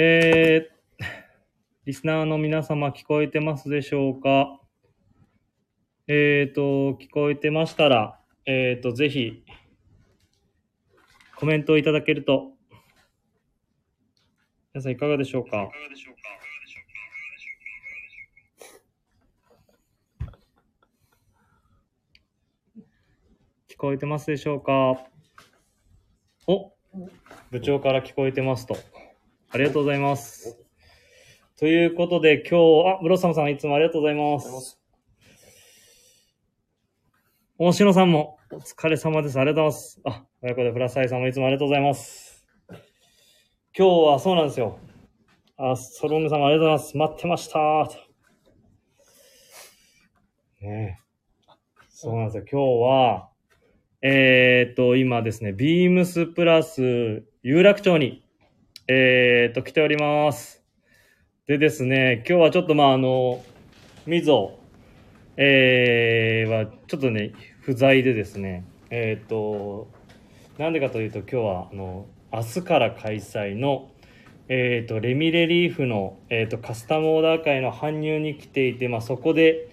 えー、リスナーの皆様聞こえてますでしょうか？えーと、聞こえてましたら、えーと、ぜひ、コメントをいただけると、皆さんいかがでしょうか？聞こえてますでしょうか？お部長から聞こえてますと。ありがとうございます。ということで、今日、あ、ブロッサムさんいつもありがとうございます。大篠さんもお疲れ様です。ありがとうございます。あ、親子でフラサイさんもいつもありがとうございます。今日はそうなんですよ。あ、ソロンヌさんもありがとうございます。待ってましたね。そうなんですよ。今日は、えーっと、今ですね、ビームスプラス有楽町に、えーっと、来ております。でですね、今日はちょっとまあ、あの、みぞ、えー、は、ちょっとね、不在でですね、えーっと、なんでかというと今日は、あの、明日から開催の、えーっと、レミレリーフの、えーっと、カスタムオーダー会の搬入に来ていて、まあ、そこで、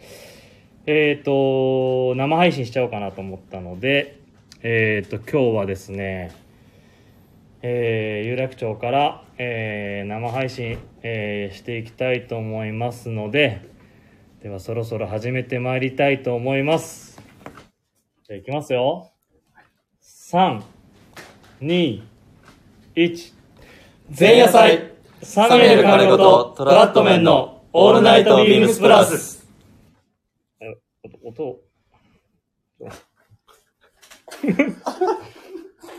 えっ、と、生配信しちゃおうかなと思ったので、えっ、と、今日はですね、えー有楽町から、えー生配信、えーしていきたいと思いますので、ではそろそろ始めてまいりたいと思います。じゃあいきますよ。3、2、1。前夜祭ササミュエル金子とトラットメンのオールナイトビームスプラス。音を。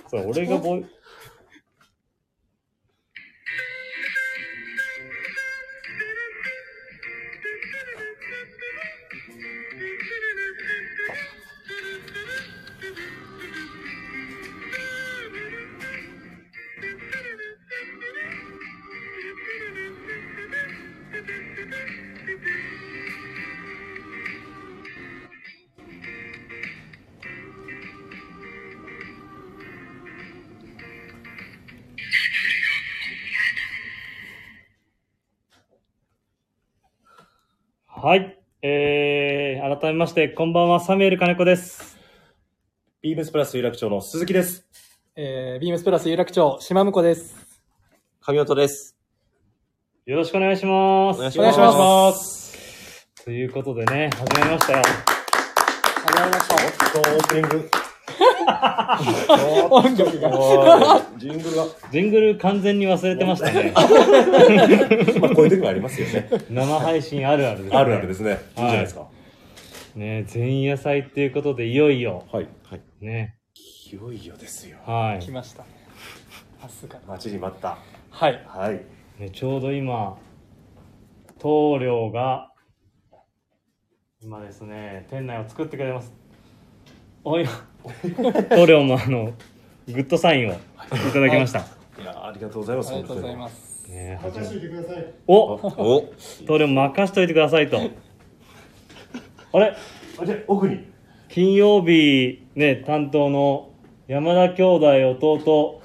そう、俺がボイ、はい。えー、改めまして、こんばんは、サミュエル金子です。ビームスプラス有楽町の鈴木です。えー、ビームスプラス有楽町、島婿です。神音です。よろしくお願いします。お願いしお願いします。ということでね、始めましたよ。始まりました。オープニング。音楽が。おいジングルが。ジングル完全に忘れてましたね。まあ、こういう時もありますよね。生配信あるあるです、ね。あるあるですね。いいじゃないですか。ね、前夜祭っていうことで、いよいよ、はい。はい。ね、いよいよですよ。はい。来ましたね。明日から。待ちに待った。はい。はい。ね、ちょうど今、棟梁が、今ですね、店内を作ってくれます。おい、棟梁もあの、グッドサインをいただきました。いや、ありがとうございます。ありがとうございます。ね、初めて。おお、棟梁任しといてくださいと。あれ？あ、じゃあ奥に。金曜日ね、担当の山田兄弟弟、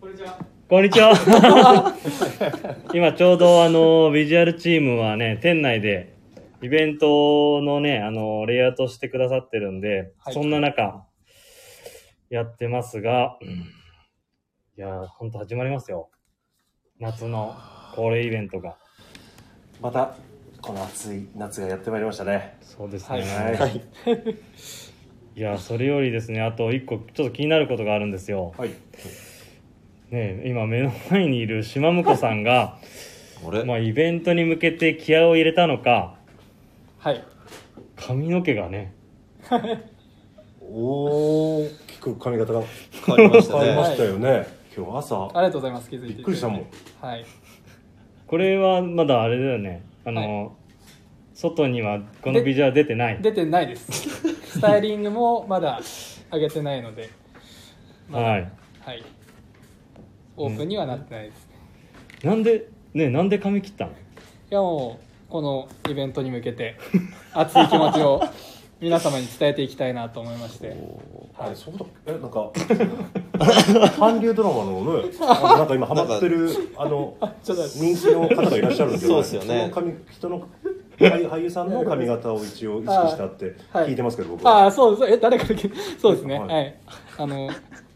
こんにちは。こんにちは。今ちょうどあの、ビジュアルチームはね、店内でイベントのね、あの、レイアウトしてくださってるんで、はいそんな中、やってますが、いやー、ほんと始まりますよ。夏の恒例イベントが。また、この暑い夏がやってまいりましたね。そうですね。はいはい。いや、それよりですね、あと一個ちょっと気になることがあるんですよ。はい。ね、今目の前にいる島婿さんが、あれ？まあ、イベントに向けて気合を入れたのか、はい。髪の毛がね、大きく髪型が変わりましたね。変わりましたよね。今日朝、ありがとうございます。気づいていびっくりしたもん。はい。これはまだあれだよね。あの、外にはこのビジュアル出てない。出てないです。スタイリングもまだ上げてないので。まだはい。はい。オープンにはなってないですね。なんで、ね、なんで髪切ったの？いやもう、このイベントに向けて、熱い気持ちを皆様に伝えていきたいなと思いまして。あれそうだえなんか韓流ドラマのねなんか今ハマってるあの人気の方がいらっしゃるんですけどそうですよね。その髪人の俳俳優さんの髪型を一応意識したってはい。聞いてますけど僕は。ああそうそうえ誰から聞いそうですね。ははい。い、あの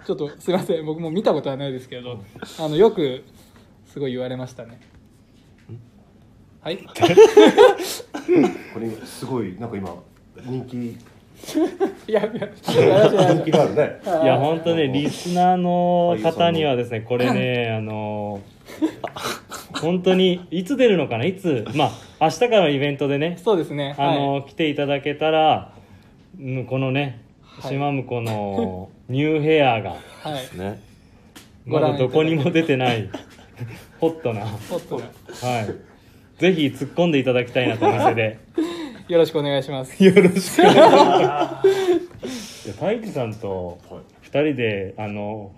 ちょっとすいません。僕も見たことはないですけどあのよくすごい言われましたね。はい。これすごいなんか今人気いやいやいやいやい人気があるねいや、本当ね、リスナーの方にはですね、これね、あの、本当に、いつ出るのかな、いつ、まあ、明日からのイベントでね、そうですね。あの、はい。来ていただけたら、うんこのね、はい。島婿のニューヘアが、はい。ね。まだどこにも出てない、ホットな、はポットがい。ぜひ突っ込んでいただきたいなと、お店で。よろしくお願いします。よろしくお願いします。いや太一さんとはい。二人で、あの、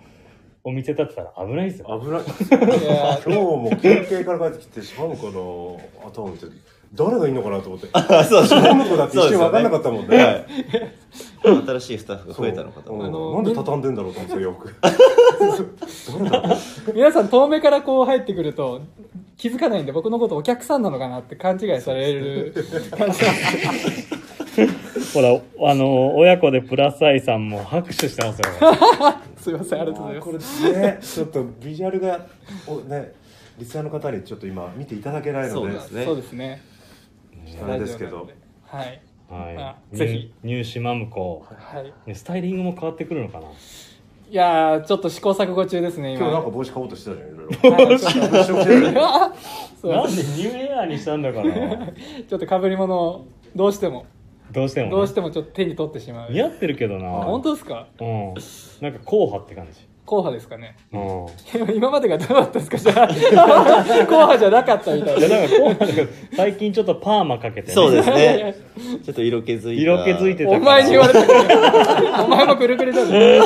お店立ってたら危ないですよ。危ない。いや今日も休憩から帰ってきて島向の頭を見て誰がいいのかなと思って。あ そうですね。島向だって一瞬分かんなかったもんね。はい。新しいスタッフが増えたのかと。思う。あのうんなんで畳んでんだろうと思ってよく 誰だろう。皆さん遠目からこう入ってくると気づかないんで僕のことお客さんなのかなって勘違いされる感じなんです。ほら、あの、親子でプラスアイさんも拍手してますよ。すいませんありがとうございこます。れねちょっとビジュアルがおねリスナーの方にちょっと今見ていただけないので。そうですね。そうですねあれですけど。はい。はい。ぜひ。ニューシマムコ。はい。ね、スタイリングも変わってくるのかな？いやーちょっと試行錯誤中ですね今。今日なんか帽子買おうとしてたじゃんいろいろ。なんでニューヘアにしたんだかな。ちょっと被り物をどうしても。どうしても、ね。どうしてもちょっと手に取ってしまう。似合ってるけどな。本当ですか？うん。なんか硬派って感じ。硬派ですかね。うん。今までがどうだったんですか？じゃあ 硬派じゃなかったみたいいや、ななんか硬派最近ちょっとパーマかけて、ね。そうですね。ちょっと色気づいた。色気づいてたから。お前に言われたお前もくるくるだね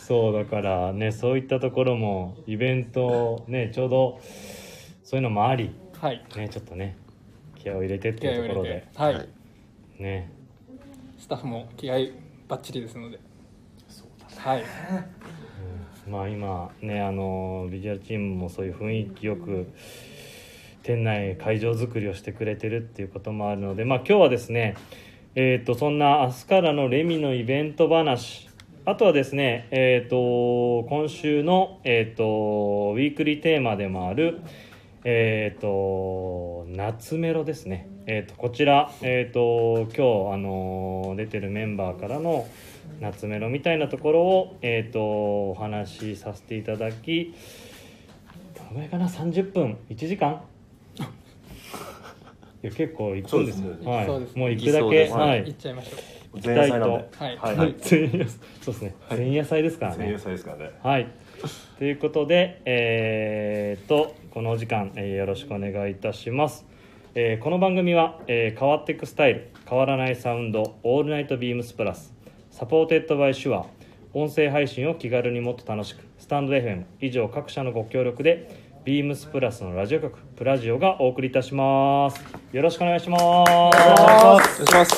そうだからねそういったところもイベントねちょうどそういうのもありはい。ねちょっとね気合を入れてっていうところで。てはい、はい。ね。スタッフも気合バッチリですのではい。まあ今ねあのビジュアルチームもそういう雰囲気よく店内会場作りをしてくれてるっていうこともあるのでまあ今日はですねえっ、とそんな明日からのレミのイベント話あとはですねえっ、と今週のえっ、とウィークリーテーマでもあるえっ、と夏メロですね。えっ、とこちらえっ、と今日あの出てるメンバーからの夏メロみたいなところを、えー、とお話しさせていただきどのぐらいかな？30分1時間いや結構行くんですよ。そうですね。はい、そうですもう行くだけはい、行っちゃいましょう前夜祭なんで。はい。はい、そうですね。前夜祭ですからね。前夜祭ですからね。はい。ということで、えー、と、このお時間、えーよろしくお願いいたします。えーこの番組は、えー変わっていくスタイル、変わらないサウンド、オールナイトビームスプラス、Supported by Shure、音声配信を気軽にもっと楽しく、スタンド FM、以上各社のご協力で、ビームスプラスのラジオ局、プラジオがお送りいたします。よろしくお願いします。お願いします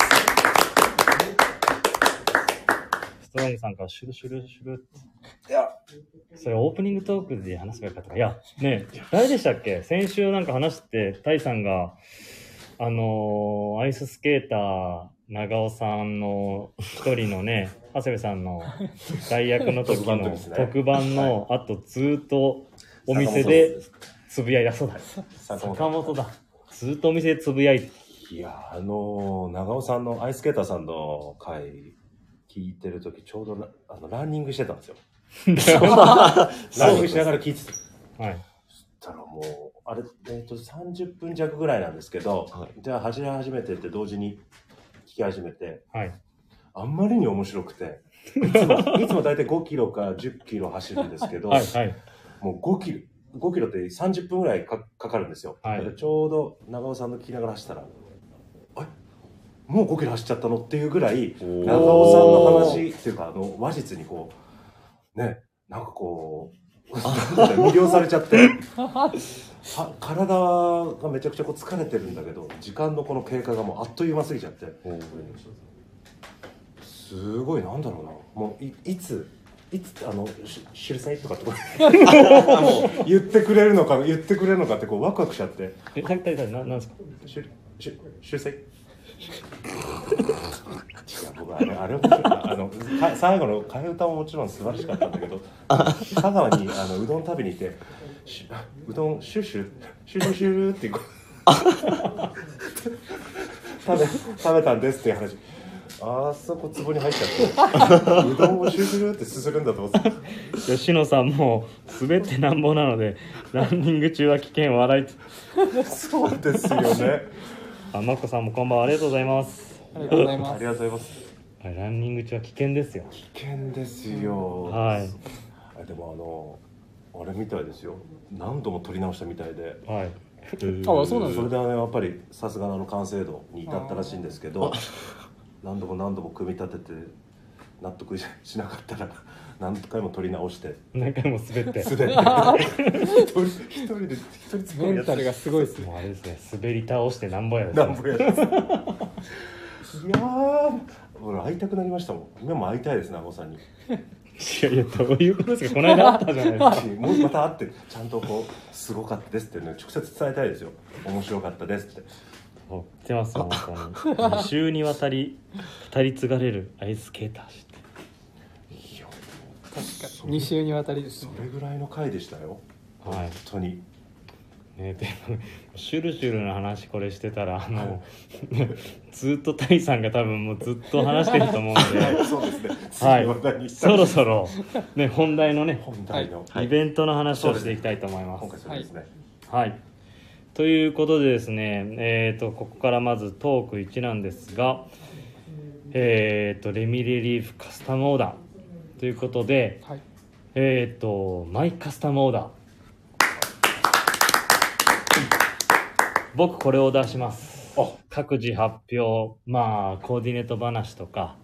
ストロングさんからシュルシュルシュルって。いや、それオープニングトークで話せばよかったか。いや、ねえ誰でしたっけ？先週なんか話して、タイさんが、あのーアイススケーター、長尾さんの一人のね、長谷部さんの代役の時の特番の、あとずっとお店でつぶやいた。そうだ。坂本だ。ずっとお店でつぶやいて。いやあの長尾さんのアイスケーターさんの回聞いてる時ちょうどラあのランニングしてたんですよ ランニングしながら聞いてたはい。そしたらもうあれ、えっと30分弱ぐらいなんですけど、はじゃあ走り始めてって同時に聞き始めてはい。あんまりに面白くていつも いつも大体5キロか10キロ走るんですけど、はい。はい。もう5キロ5キロって30分ぐらいかかかるんですよ、はいでちょうど長尾さんの聞きながら走ったら「えもう5キロ走っちゃったの?」っていうぐらいー長尾さんの話っていうかあの話術にこうねなんかこう魅了されちゃって。は体がめちゃくちゃこう疲れてるんだけど時間のこの経過がもうあっという間すぎちゃって。すすごいなんだろうな。もういいついつあのし知るさいとかって 言ってくれるのか言ってくれるのかってこうワクワクしちゃって。え、たたたななんですか？しゅしゅしゅうせい違う僕あれあれはあのか最後の替え歌ももちろん素晴らしかったんだけど香川にあのうどん食べに行ってしうどんシュッシュシュルシュルってこう。食べ食べたんですっていう話。あそこ壺に入っちゃってうどんをシュルシュルってすするんだと思って。吉野さんも滑ってなんぼなので、ランニング中は危険笑い。そうですよね。あ、まこさんもこんばんは。ありがとうございます。ありがとうございあます。りがとうございます。はいランニング中は危険ですよ。危険ですよ。はい。あでもあのあれみたいですよ。何度も撮り直したみたいで。はい。あそうなんですそれであのやっぱりさすがのあの完成度に至ったらしいんですけど何度も何度も組み立てて納得ししなかったら 何回も撮り直して。何回も滑って。すでに一人で一人メンタルがすごいですね。もうあれですね、滑り倒してなんぼやですね。なんぼやついやー俺会いたくなりましたもん。今も会いたいです長尾さんに。いやいや、どういうことですか？この間あったじゃないですか。もうまた会ってちゃんとこうすごかったですっていうのを直接伝えたいですよ。面白かったですって。言ってますよ、本当に。2週にわたり語り継がれるアイススケーターして。いや確かに。2週にわたりですそねれぐらいの回でしたよ。はい。本当にね、でも シュルシュルの話これしてたらあの ずっとタイさんが多分もうずっと話してると思うので。そうですね。はい。そろそろ、ね、本題のね本題の、はい。イベントの話をしていきたいと思います。今回それですね、はい。ということでですね、えー、とここからまずトーク1なんですが、えー、とレミレリーフカスタムオーダーということで、はい。えー、とマイカスタムオーダー僕これを出します。あ。各自発表まあコーディネート話とか。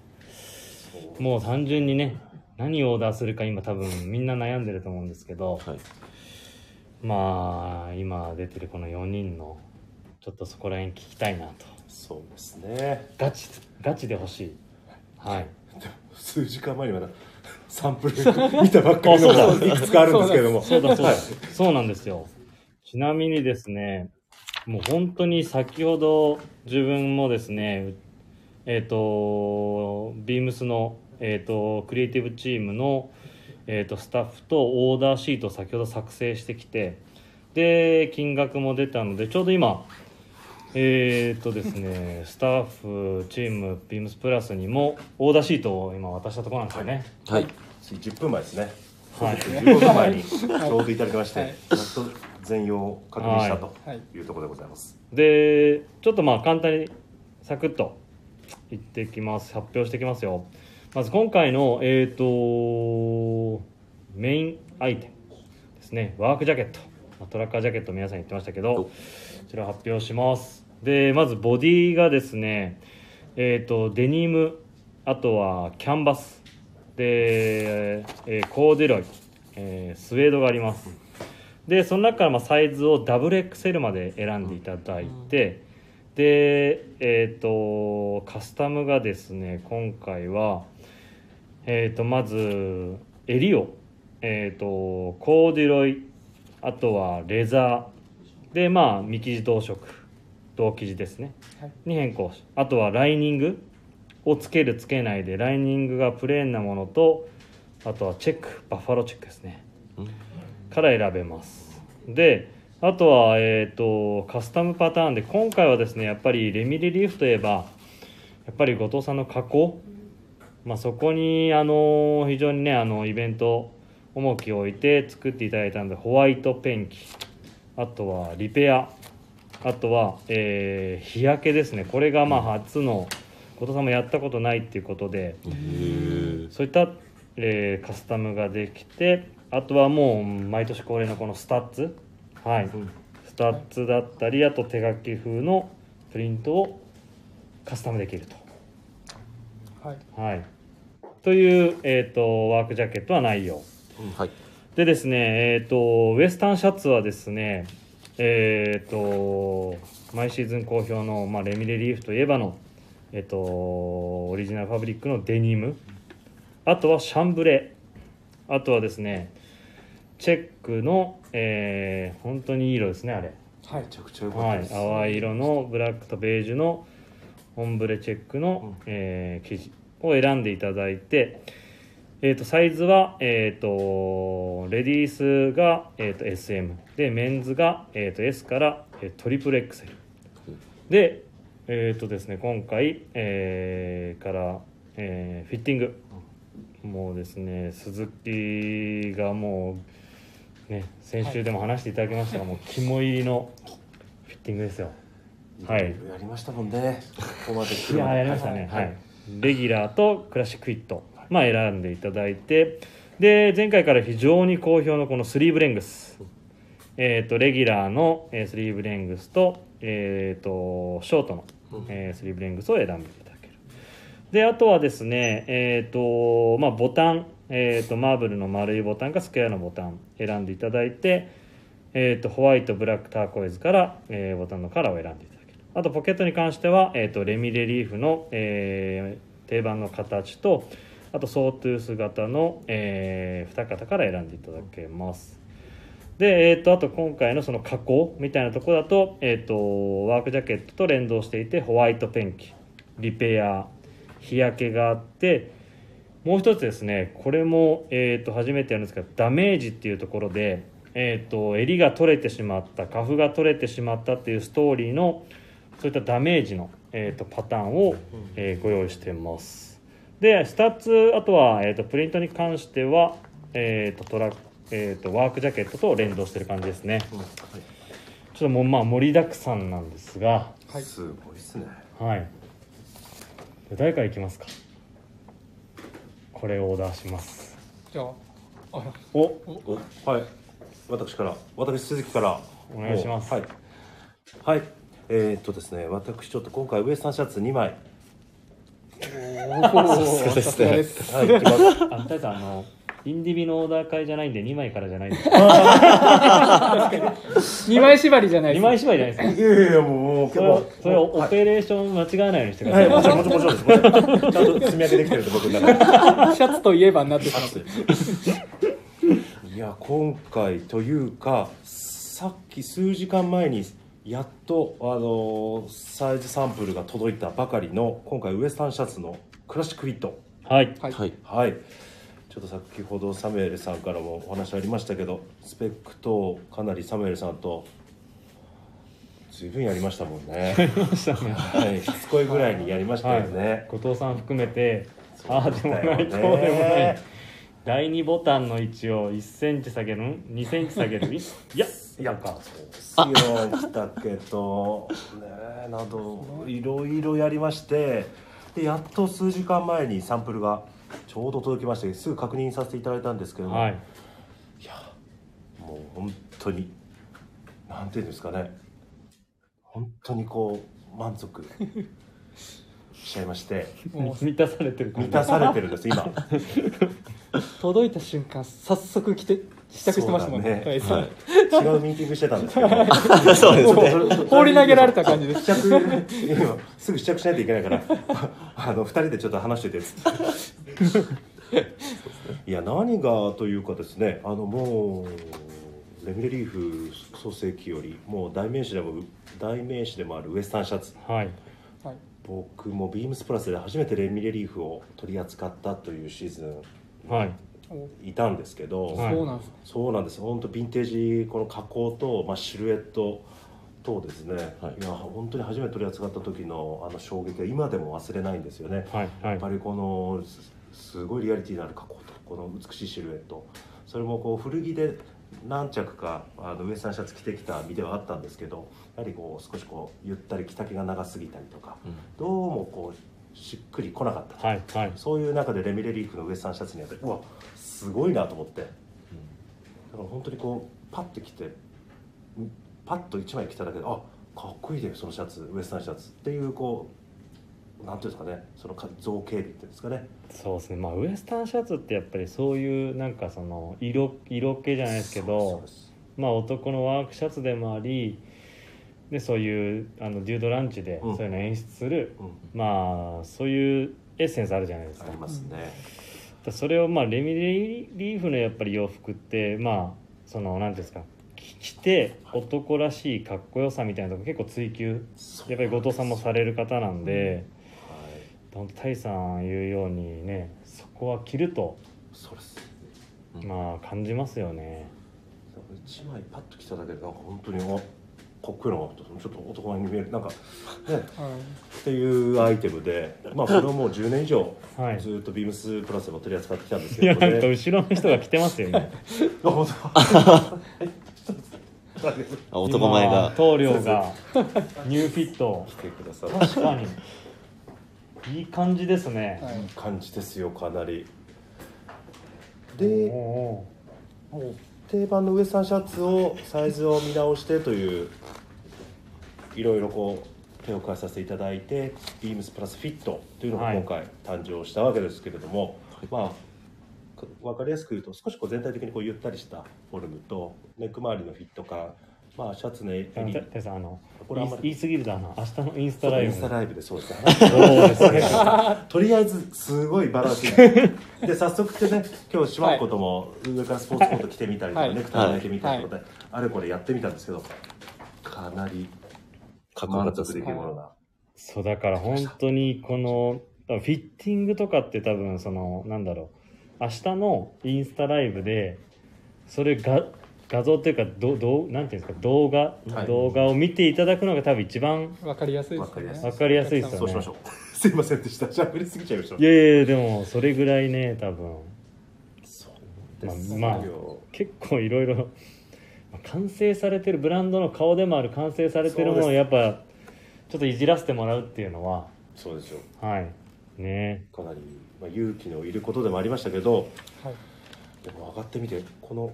もう単純にね何をオーダーするか今多分みんな悩んでると思うんですけど、はい。まあ今出てるこの4人のちょっとそこら辺聞きたいなと。そうですね。ガチガチで欲しい。はい。数時間前にまだサンプル見たばっかりのいくつかあるんですけれども。そうだそうだ、はい。そうなんですよ。ちなみにですねもう本当に先ほど自分もですねえっ、とビームスの、えー、とクリエイティブチームの、えー、とスタッフとオーダーシートを先ほど作成してきてで金額も出たのでちょうど今えっ、とですねスタッフチームビームスプラスにもオーダーシートを今渡したところなんですよね、はい。10分前ですね。はい。15分前にちょうどいただきまして、はい。やっと全容を確認したとはい。いうところでございます、でちょっとまあ簡単にサクッと言っていきます。発表していきますよ。まず今回のえっ、とメインアイテムですね。ワークジャケット。まあトラッカージャケット皆さん言ってましたけどおこちらを発表します。でまずボディがですねえっ、とデニムあとはキャンバスで、えーコーデュロイ、えースウェードがあります。でその中からまあサイズを WXL まで選んでいただいて、でえっ、とカスタムがですね今回はえっ、とまず襟をえっ、とコーデュロイあとはレザーでまあ未生地同色同生地ですね、はい。に変更しあとはライニングをつけるつけないでライニングがプレーンなものとあとはチェックバッファローチェックですね。から選べます。であとは、えー、とカスタムパターンで今回はですねやっぱりレミレリーフといえばやっぱり後藤さんの加工、まあ、そこにあの非常にねあのイベント重きを置いて作っていただいたのでホワイトペンキ。あとはリペア。あとは、えー日焼けですね。これがまあ初の後藤さんもやったことないっていうことでそういった、えーカスタムができてあとはもう毎年恒例のこのスタッズ。はい、スタッズだったりあと手書き風のプリントをカスタムできるはい。と。はい、という、えー、とワークジャケットは内容はい。でですね、えー、とウエスタンシャツはですねえー、と毎シーズン好評の、まあ、レミレリーフといえばの、えっとオリジナルファブリックのデニム。あとはシャンブレあとはですねチェックの、えー本当にいい色ですねあれ。はいめちゃくちゃ良かったはいです、淡い色のブラックとベージュのオンブレチェックの、えー生地を選んでいただいて、えー、とサイズは、えー、とレディースが、えー、と SM でメンズが、えー、と S から、えートリプル XL でえっ、とですね今回、えーから、えーフィッティング。もうですね鈴木がもうね先週でも話していただきましたが、もう肝入りのフィッティングですよ。はい。やりましたもんね。ここまで来いややりましたね。はい、レギュラーとクラシックフィット、まあ、選んでいただいて。で前回から非常に好評のこのスリーブレングス。えっ、とレギュラーの、えースリーブレングスと,、えー、とショートの、えースリーブレングスを選んでいただける。であとはですねえっ、とまあボタンえー、とマーブルの丸いボタンかスクエアのボタン選んでいただいてえー、とホワイトブラックターコイズから、えーボタンのカラーを選んでいただける。あとポケットに関しては、えー、とレミレリーフの、えー定番の形とあとソートゥース型の、え2型から選んでいただけます。で、えー、とあと今回のその加工みたいなところだと,、えー、とワークジャケットと連動していてホワイトペンキリペア日焼けがあってもう一つですねこれも、えー、と初めてやるんですけどダメージっていうところで、えー、と襟が取れてしまったカフが取れてしまったっていうストーリーのそういったダメージの、えー、とパターンを、えーご用意してます。でスタッズあとは、えー、とプリントに関しては、えー、とトラえー、とワークジャケットと連動してる感じですね。うんはい。ちょっともうまあ盛りだくさんなんですが。はい。すごいっすね。はい。誰からいきますか？これをオーダーします。じゃああお。おはい。私から。私鈴木から。お願いします。はい。はい。えー、っとですね。私ちょっと今回ウエスタンシャツ2枚。お さすがですはいいきます。あんたさんあのインディビのオーダー会じゃないんで2枚からじゃないんです。二枚縛りじゃない2枚縛りじゃないです。かいやいやいやもうそれをそれをオペレーション間違わないようにしてください、はい、もちろんもちろんもちろんですもちろん。ちゃんと積み上げできてるんで僕の中でシャツといえばになってしまっていや今回というかさっき数時間前にやっとあのサイズサンプルが届いたばかりの今回ウエスタンシャツのクラシックフィット。はい。はい。はい。はいちょっと先ほどサムエルさんからもお話ありましたけどスペックとかなりサムエルさんと随分やりましたもんね。はいしつこいぐらいにやりましたよね、後藤さん含めてああでもないこうでもない。ね第2ボタンの位置を1センチ下げるん？2センチ下げる？いや。いやかそうですよ来たけどねなどいろいろやりましてでやっと数時間前にサンプルがちょうど届きましてすぐ確認させていただいたんですけども、はい。いやもう本当になんていうんですかね。本当にこう満足しちゃいましてもう満たされてる感じ。満たされてるんです今。届いた瞬間早速着て試着してましたもんね。はい。違うミーティングしてたんですけど。そうですね。放り投げられた感じです。試着今すぐ試着しないといけないから。あの2人でちょっと話してて。いや何がというかですね。あのもうレミレリーフ創世記よりもう代名詞でも代名詞でもあるウエスタンシャツ。はい。はい。僕もビームスプラスで初めてレミレリーフを取り扱ったというシーズはいいたんですけど、はいそうなんですねそうなんです。本当ヴィンテージこの加工と、まあ、シルエットとですね、はい。い、や本当に初めて取り扱った時のあの衝撃は今でも忘れないんですよね、はいはい。やっぱりこのすすごいリアリティのある加工とこの美しいシルエット。それもこう古着で何着かあのウエスタンシャツ着てきた身ではあったんですけどやはりこう少しこうゆったり着丈が長すぎたりとかどうもこうしっくりこなかったとはいはい。そういう中でレミレリーフのウエスタンシャツにあってうわすごいなと思って。だから本当にこうパッて着てんパッと1枚着ただけであかっこいいねそのシャツウエスタンシャツ。っていうこうなんていうんですかねそのか造形美っていうんですかね。そうですね。まあウエスタンシャツってやっぱりそういうなんかその色色気じゃないですけどまあ男のワークシャツでもありでそういうあのデュードランチでうん。そういうのを演出する、うん。まあそういうエッセンスあるじゃないですか。ありますね、だそれをまあレミリーフのやっぱり洋服ってまあその何ていうんですか着着て男らしいかっこよさみたいなとこ結構追求。やっぱり後藤さんもされる方なんで、はい。本当タイさん言うようにねそこは着るとそうですまあ感じますよね。一枚パッと着ただけでなんか本当にあかっこいいなとちょっと男前に見える。なんか ね。うんっていうアイテムでまあ これをもう10年以上はい。ずっとビームスプラスでも取り扱ってきたんですいやなんか後ろの人が着てますよね 男前今が棟梁がニューフィット来てくださ確かに。いい感じですね、はいいい感じですよかなり。おでおもう定番のウエスタンシャツをサイズを見直してといういろいろこう手を変えさせていただいてビームスプラスフィットというのがはい。今回誕生したわけですけれども、まあか分かりやすく言うと少しこう全体的にこうゆったりしたフォルムとネック周りのフィット感、まあ、シャツの襟これあんまり。言い過ぎるとあの明日のインスタイライブ。ンスタライブでそうですとりあえずすごいバラン で早速ってね今日しまうことも上からスポーツコート着てみたりとか、はい。ネクタイ巻いてみたりとかで、あれこれやってみたんですけどかなりかっこよか満ったですね足できるものが、そうだから本当にこのフィッティングとかって多分そのなんだろう。明日のインスタライブでそれが画像というかどどうなんていうんですか動画、はい。動画を見ていただくのが多分一番わかりやすいですわかりやすいね。わかりやすいですよね。そうしましょう。すいませんでした。しゃべりすぎちゃいました。いやいやでもそれぐらいね多分。そうですまあまあ結構いろいろまあ完成されてるブランドの顔でもある完成されてるものをやっぱちょっといじらせてもらうっていうのは。そうですよ。はい。ね。かなり、まあ、勇気のいることでもありましたけどはい。でも上がってみてこの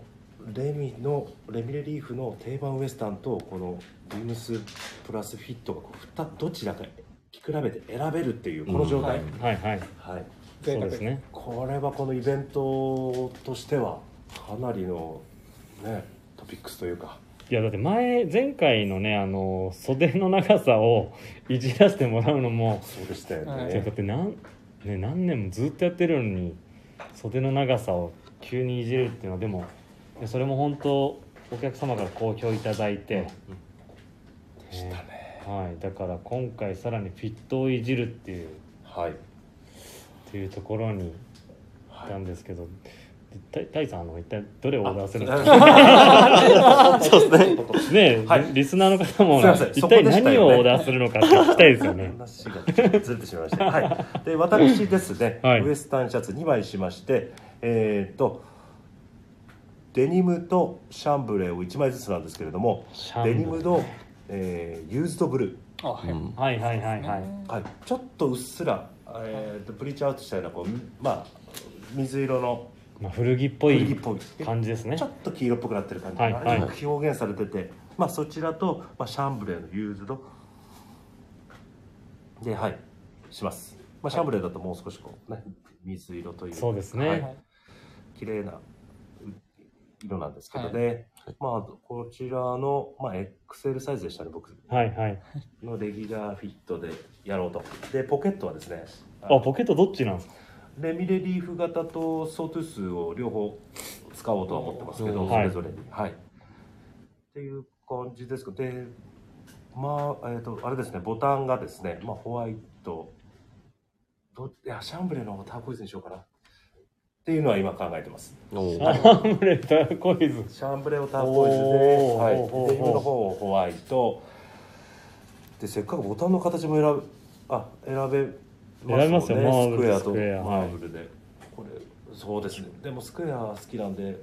レミのレミレリーフの定番ウエスタンとこのビームスプラスフィットがこう二どちらか着比べて選べるっていうこの状態、うんはいはい。はい、そうですね。これはこのイベントとしてはかなりのねトピックスというか。いやだって前前回のねあの袖の長さをいじらせてもらうのもそうでしたよはいね。いやだって何,、ね、何年もずっとやってるのに袖の長さを急にいじるっていうのはでもいやそれも本当お客様から好評いただいて、でしたね。はい、だから今回さらにフィットをいじるっていう。はい。っていうところに。は来たんですけど、たタイさんあの一体どれをオーダーするんですあか そうですね。ね、はい。リリスナーの方もすいません。一体何をオーダーするのかって聞きたいですよね。話がずれてしまいました。はい。で私ですね、はい。ウエスタンシャツ2枚しまして、えっ、とデニムとシャンブレーを1枚ずつなんですけれども、デニムの、えーユーズドブルあはい、うん。はいはいはいはい。ー、はい、ちょっとうっすら、えー、とブリーチアウトしたようなこうまあ水色のまあ、古着っぽい古着っぽい。感じですね。ちょ。っと黄色っぽくなってる感じ、はいはい。表現されてて、まあ、そちらと、まあ、シャンブレーのユーズド。ではい。します、まあ、シャンブレーだともう少しこうね水色というそうですね。はい。綺麗なう色なんですけどね、まあこちらの、まあ、XL サイズでしたね僕はいはい。のレギュラーフィットでやろうとでポケットはですねあ、ポケットどっちなんですか？レミレリーフ型とソートゥースを両方使おうとは思ってますけど、うんそれぞれに。はい。っていう感じですけど、で、まあ、えっ、と、あれですね、ボタンがですね、まあ、ホワイト、どいや、シャンブレーの方がターコイズにしようかな。っていうのは今考えてます。シャンブレーターコイズ。シャンブレーをターコイズで、はい。デニムの方をホワイト。で、せっかくボタンの形も選ぶ、あ、選べ選べますよマーブルスクエアとスクエアマーブルで。これ、そうですね。でもスクエア好きなんで、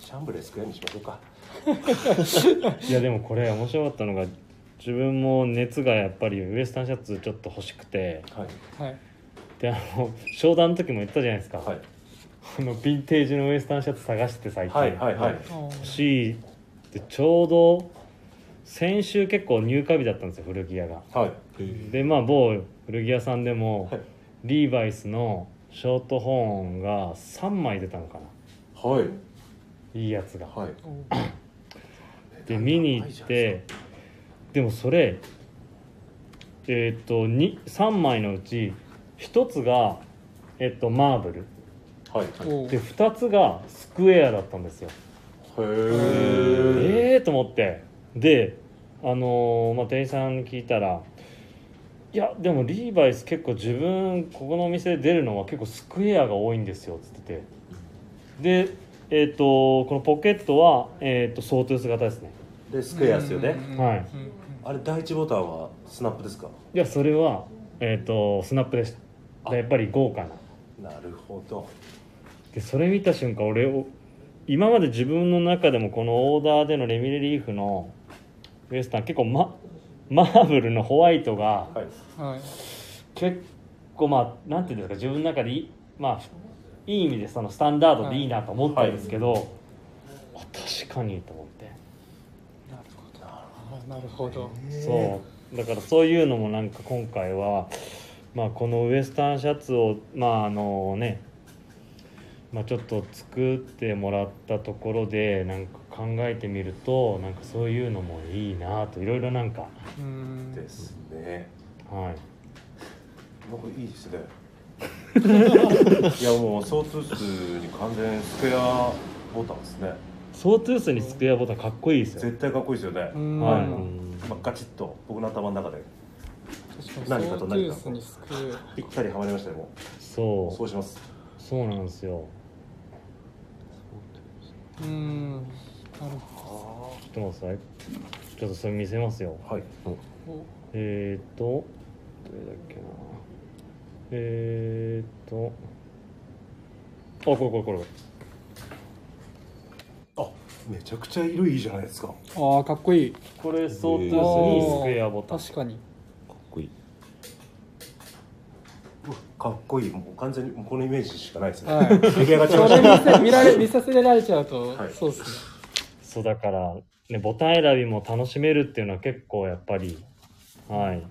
シャンブレースクエアにしましょうか。いやでもこれ面白かったのが自分も熱がやっぱりウエスタンシャツちょっと欲しくてはい。はいであの商談の時も言ったじゃないですか、はい。あのヴィンテージのウエスタンシャツ探して最近、はい。はい。はい。欲しいってちょうど先週結構入荷日だったんですよ古着屋がはい。でまあ某古着屋さんでも、はいリーバイスのショートホーンが3枚出たのかなはい。いいやつがはい。で見に行ってでもそれえっ、とに3枚のうち1つがえっ、とマーブルはい。で2つがスクエアだったんですよ。へええー、と思って。であのーまあ、店員さんに聞いたらいやでもリーバイス結構自分ここのお店で出るのは結構スクエアが多いんですよっつってて。でえっ、とこのポケットは、えー、とソートゥース型ですね。でスクエアですよね。うんはい。うんあれ第一ボタンはスナップですか？いやそれは、えっとスナップでした。でやっぱり豪華な。なるほどでそれ見た瞬間俺を今まで自分の中でもこのオーダーでのレミレリーフのウエスタン結構ママーブルのホワイトがはい。はい。結構まあなんていうんですか自分の中でいいまあいい意味でそのスタンダードでいいなと思ったんですけど、あ確かにと思って。なるほど。あなるほど。そう。だからそういうのもなんか今回は、まあ、このウエスタンシャツをまああのね、まあ、ちょっと作ってもらったところでなんか考えてみるとなんかそういうのもいいなといろいろなんか。うん。ですね。はい。なんかいいですね。いやもうソートゥースに完全スクエアボタンですね。ソートゥースにスクエアボタンかっこいいですよ。絶対かっこいいですよね、うん。はい。まあ、ガチッと僕の頭の中で。確かにソートゥ何かと何かぴったりはまりましたよもそう。そうします。そうなんですよ。アうんなるほちょっと待ってくださいちょっとそれ見せますよ。はい。どえーと、どれだっけな。えーと、あ、これこれこれ。あめちゃくちゃ色いいじゃないですか。ああかっこいい。これソートゥースにスクエアボタン。確かにかっこいい。うわかっこいいもう完全にもうこのイメージしかないですね、はい出来上がっちゃいそましたれ見られ 見させられちゃうと、はいそうですねそうだから、ね、ボタン選びも楽しめるっていうのは結構やっぱり、はい。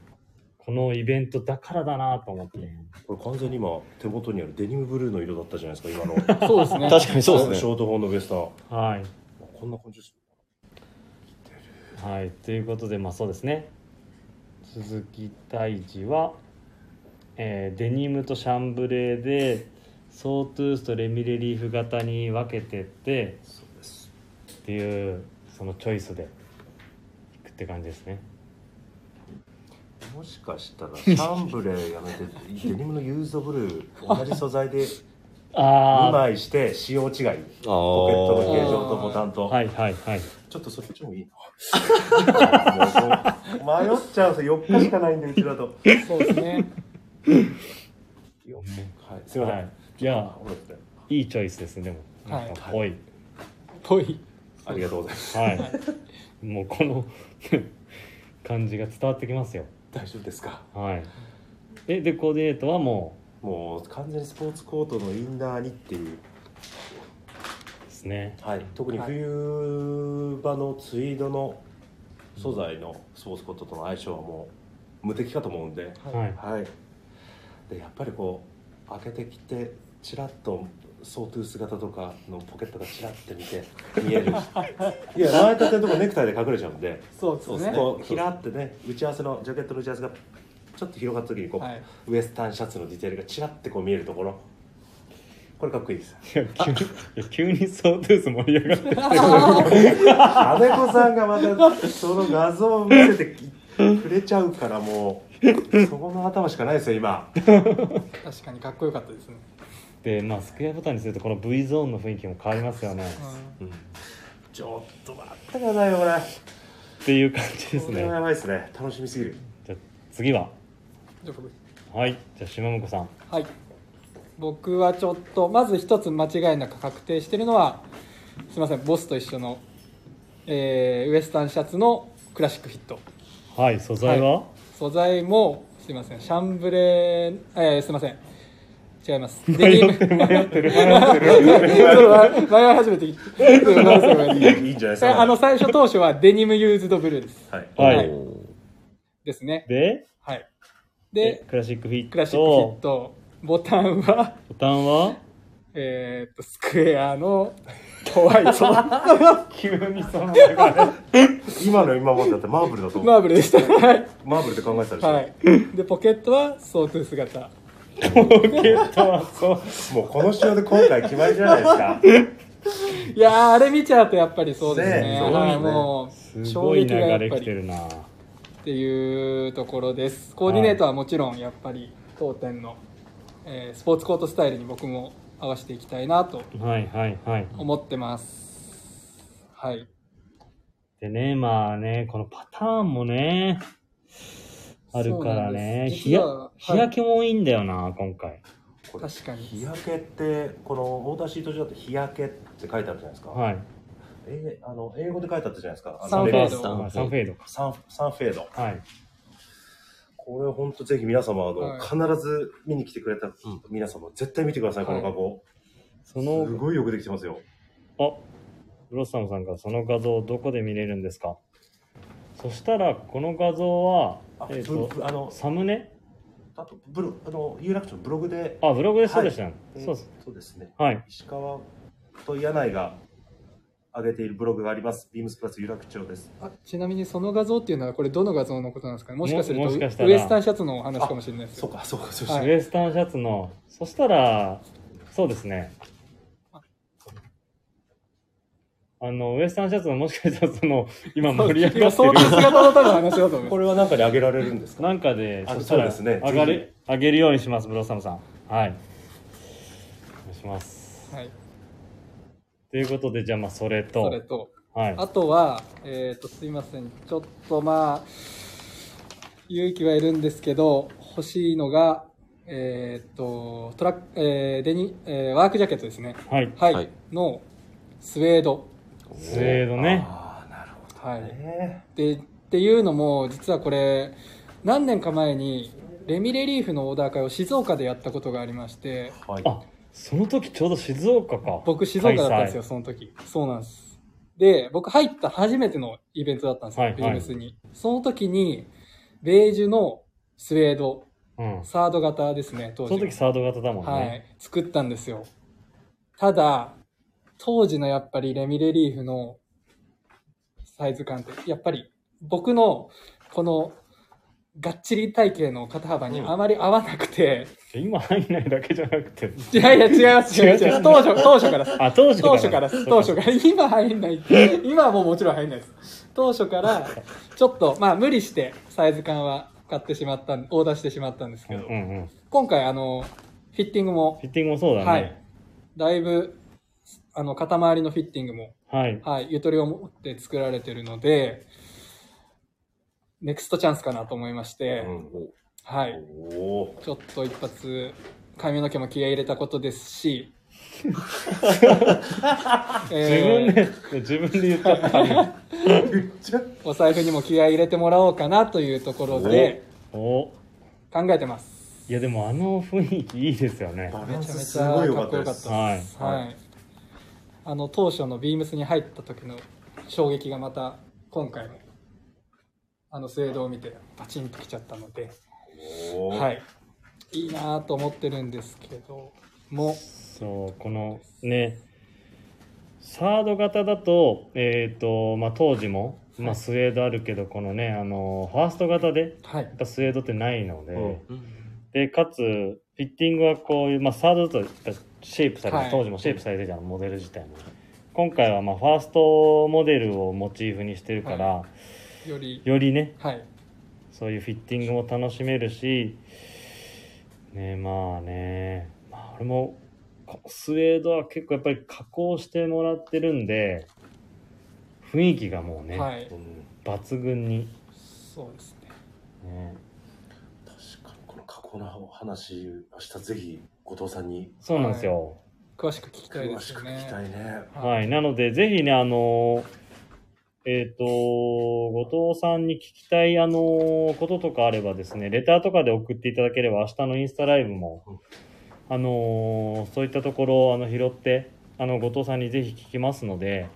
このイベントだからだなと思って。これ完全に今手元にあるデニムブルーの色だったじゃないですか今のそうですね確かにそうですね。ショートフォーのウエスタンはい。こんな感じですはい。ということで、まあそうですね。鈴木大治は、えーデニムとシャンブレーで、ソートゥースとレミレリーフ型に分けてって、そうですっていうそのチョイスでいくって感じですね。もしかしたらシャンブレーやめてデニムのユーズドブルー同じ素材で2 あ枚して仕様違いポケッあトの形ー状とボタンと、あはいはいはい。ちょっとそっちもいい 迷っちゃうんですよ。4日しかないんでうちだと。そうですねはいすいません、はい。いやあいいチョイスですねでも。ぽい。ぽい。ありがとうございます。はい。もうこの感じが伝わってきますよ。大丈夫ですか？はい。えでコーディネートはももう完全にスポーツコートのインナーにっていう、うですね。はい、特に冬場のツイードの素材のスポーツコートとの相性はもう無敵かと思うんで、はい。はい、でやっぱりこう開けてきてちらっとソートゥース型とかのポケットがちらって見て見える。いや前立てのとこネクタイで隠れちゃうんで。そうですね。こうひらってね打ち合わせのジャケットの打ち合わせがちょっと広がった時にこう、はい。ウエスタンシャツのディテールがちらってこう見えるところ。これかっこいいです。いや急にいや 急にソートゥース盛り上がって 金子さんがまたその画像を見せてくれちゃうからもうそこの頭しかないですよ今。確かにかっこよかったですね、でまあスクエアボタンにするとこの V ゾーンの雰囲気も変わりますよね。ちょっと待ってくださいよこれ。っていう感じですこれはねやばいですね。楽しみすぎる。じゃあ次は。はい。じゃあ島向さん。はい。僕はちょっとまず一つ間違いなく確定してるのはすいませんボスと一緒の、えーウエスタンシャツのクラシックフィットはい素材は、素材もすいません。シャンブレー、えーすいません。違います。デニム迷ってる迷ってる。迷い始めてきて。いいいいいいんじゃない？ですかあの。最初当初はデニムユーズドブルーです。はい。はい。ですね。で？はい。ででクラシックフィット。クラシックフィット。ボタンは？ボタンは？えーっとスクエアのホワイト急にその流れ。今の今までだってマーブルだと思う。マーブルでした。はい、マーブルって考えてたでしょ、はい、でポケットはソートゥース型ポケットはそう。もうこの仕様で今回決まりじゃないですか。いやーあれ見ちゃうとやっぱりそうですね。ねそうはいですね。もうすごい流っれ来てるな。っていうところです。コーディネートはもちろんやっぱり当店の、えースポーツコートスタイルに僕も合わせていきたいなとはいはいはい。思ってます。はい。でねまあねこのパターンもねあるからね。日焼けもいいんだよな今回。これ確かに。日焼けってこのオーダーシート上だと日焼けって書いてあるじゃないですか、はい。えーあの英語で書いてあったじゃないですか。サンフェード。サンフェードサンフェード。はいこれ本当ぜひ皆様あの、はい。必ず見に来てくれた皆様絶対見てくださいこの画像、そのすごいよくできてますよ。あブロッサムさんからその画像どこで見れるんですか？そしたらこの画像はあ、えっ、ブとあのサムネ？あとブロあの有楽町のブログで。あブログでそうでしたね、えーそうです。そうですね。はい。石川と柳井が上げているブログがあります。ビームスプラス有楽町です。あちなみにその画像っていうのはこれどの画像のことなんですかねもしかするとウエスタンシャツのお話かもしれないですよ。そうかそうかそうはい。ウエスタンシャツの。そしたらそうですね。あ。のウエスタンシャツのもしかしたらその 今盛り上が今って相当姿るの多分話だと思いますこれは何かに上げられるんですか？なんかであそしたらそうですね。上がぜれ上げるようにしますブロッサムさん。はい。お願いします。はいということでじゃあまあそれと。それと。はい。あとは、えっ、と、すいません。ちょっとまあ、勇気はいるんですけど、欲しいのが、えっ、と、トラック、えーデニ、えーワークジャケットですね。はい。はい。はい。の、スウェード。スウェードね。ああなるほはい。どね。で、っていうのも、実はこれ、何年か前に、レミレリーフのオーダー会を静岡でやったことがありまして、はい。あその時ちょうど静岡か僕静岡だったんですよ、その時。そうなんです。で、僕入った初めてのイベントだったんですよ、はいはいビームスに。その時に、ベージュのスウェード、うんサード型ですね、当時は。その時サード型だもんね、はい。作ったんですよ。ただ、当時のやっぱりレミレリーフのサイズ感って、やっぱり僕のこのがっちり体型の肩幅にあまり合わなくて、今入んないだけじゃなくて。いやいや違います違います違います当初、当初から。あ当時当初からです当初から。今入んない。今はもうもちろん入んないです。当初からちょっとまあ無理してサイズ感は買ってしまったんオーダーしてしまったんですけど、うんうんうん。今回あのフィッティングもフィッティングもそうだね。はい。だいぶあの肩周りのフィッティングも、はい。はい、ゆとりを持って作られてるのでネクストチャンスかなと思いまして、うんはい。ちょっと一発髪の毛も気合い入れたことですし 自分で、自分で言っちゃった お財布にも気合い入れてもらおうかなというところでお考えてます。いやでもあの雰囲気いいですよね。めちゃめちゃかっこよかったです。はい。はい、あの当初のビームスに入った時の衝撃がまた今回のあのスウェードを見てパチンときちゃったので、はい、いいなと思ってるんですけどもそうこのねサード型だとえっ、とまあ当時も、まあ、スウェードあるけどこのねあのファースト型ではい。やっぱスウェードってないので、うん。でかつフィッティングはこういう、まあ、サードだとシェイプされて、はい。当時もシェイプされてるじゃんモデル自体も。今回はまあファーストモデルをモチーフにしてるから、はよりよりね。はい。そういうフィッティングも楽しめるし。ねまあね、まあ、俺もこスウェードは結構やっぱり加工してもらってるんで雰囲気がもうね、はい。うん抜群に、そうですね。ね、確かにこの過去の話明日ぜひ後藤さんに。そうなんですよ、詳しく聞きたいで詳しくすよね聞きたいね。はい、なので、ぜひね、あの、えっ、と、後藤さんに聞きたい、あの、こととかあればですね、レターとかで送っていただければ、明日のインスタライブも、あの、そういったところをあの拾って、あの、後藤さんにぜひ聞きますので、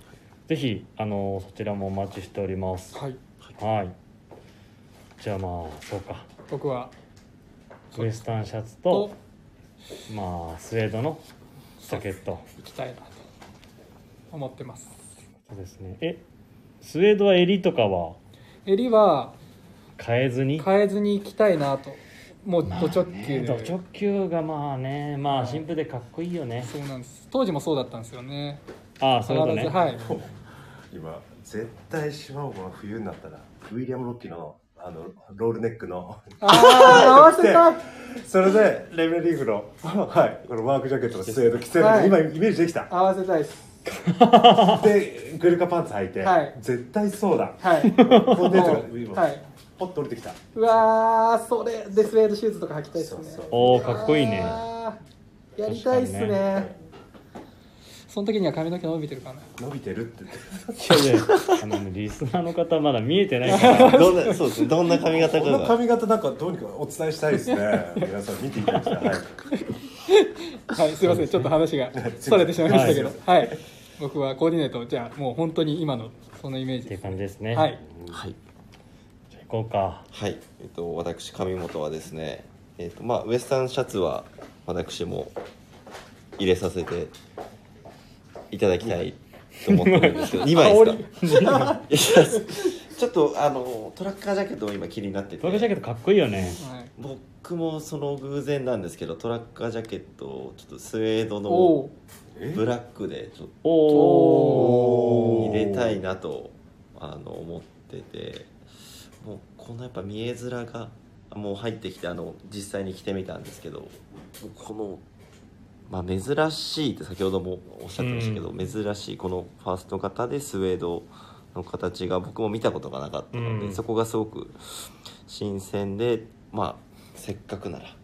ぜひ、あの、そちらもお待ちしております。はいはい。じゃあまあ、そうか。僕はウエスタンシャツとと、まあ、スウェードのジャケット。行きたいなと思ってますそうですね。え、スウェードは襟とかは襟は変えずに？変えずに行きたいなと。もうド直球。で、ド直球がまあね、まあシンプルでかっこいいよね。そうなんです。当時もそうだったんですよね。ああ、そういうことね。はい。今絶対島岡が冬になったらウィリアム・ロッキーのあのロールネックのああ合わせた。それでレベルリーフの はい。このワークジャケットのスウェード着てるの、はい。今イメージできた。合わせたいですでグルカパンツ履いて、はい。絶対そうだ。はい。コーディネートが今、はい。ポッと降りてきた。うわーそれでスウェードシューズとか履きたいですね。そうそう。おお、かっこいいね。あーやりたいっすね。確かその時には髪の毛伸びてるかな。伸びてるって言っていやいやあのねリスナーの方まだ見えてないから。どんな、そうですね。どんな髪型このかが。髪型なんかどうにかお伝えしたいですね。皆さん見ていただきた。い、はい。はいすいません。ちょっと話がそれてしまいましたけど。はい僕はコーディネートじゃあもう本当に今のそのイメージっていうです感じですね。はい。はい。じゃあ行こうか。はい。えっと、私、上本はですね、えっと、まあ、ウエスタンシャツは、私も入れさせていただきたいと思ってるんですけど、2枚ですか？ちょっと、あの、トラッカージャケットも今気になってて。トラックジャケットかっこいいよね。はい僕もその偶然なんですけどトラッカージャケットをちょっとスウェードおのブラックでちょっ。と入れたいなとあの思ってて。もうこのやっぱ見え面がもう入ってきてあの実際に着てみたんですけど。この、まあ、珍しいって先ほどもおっしゃってましたけど、珍しいこのファースト型でスウェードの形が僕も見たことがなかったので、うん。そこがすごく新鮮でまあせっかくなら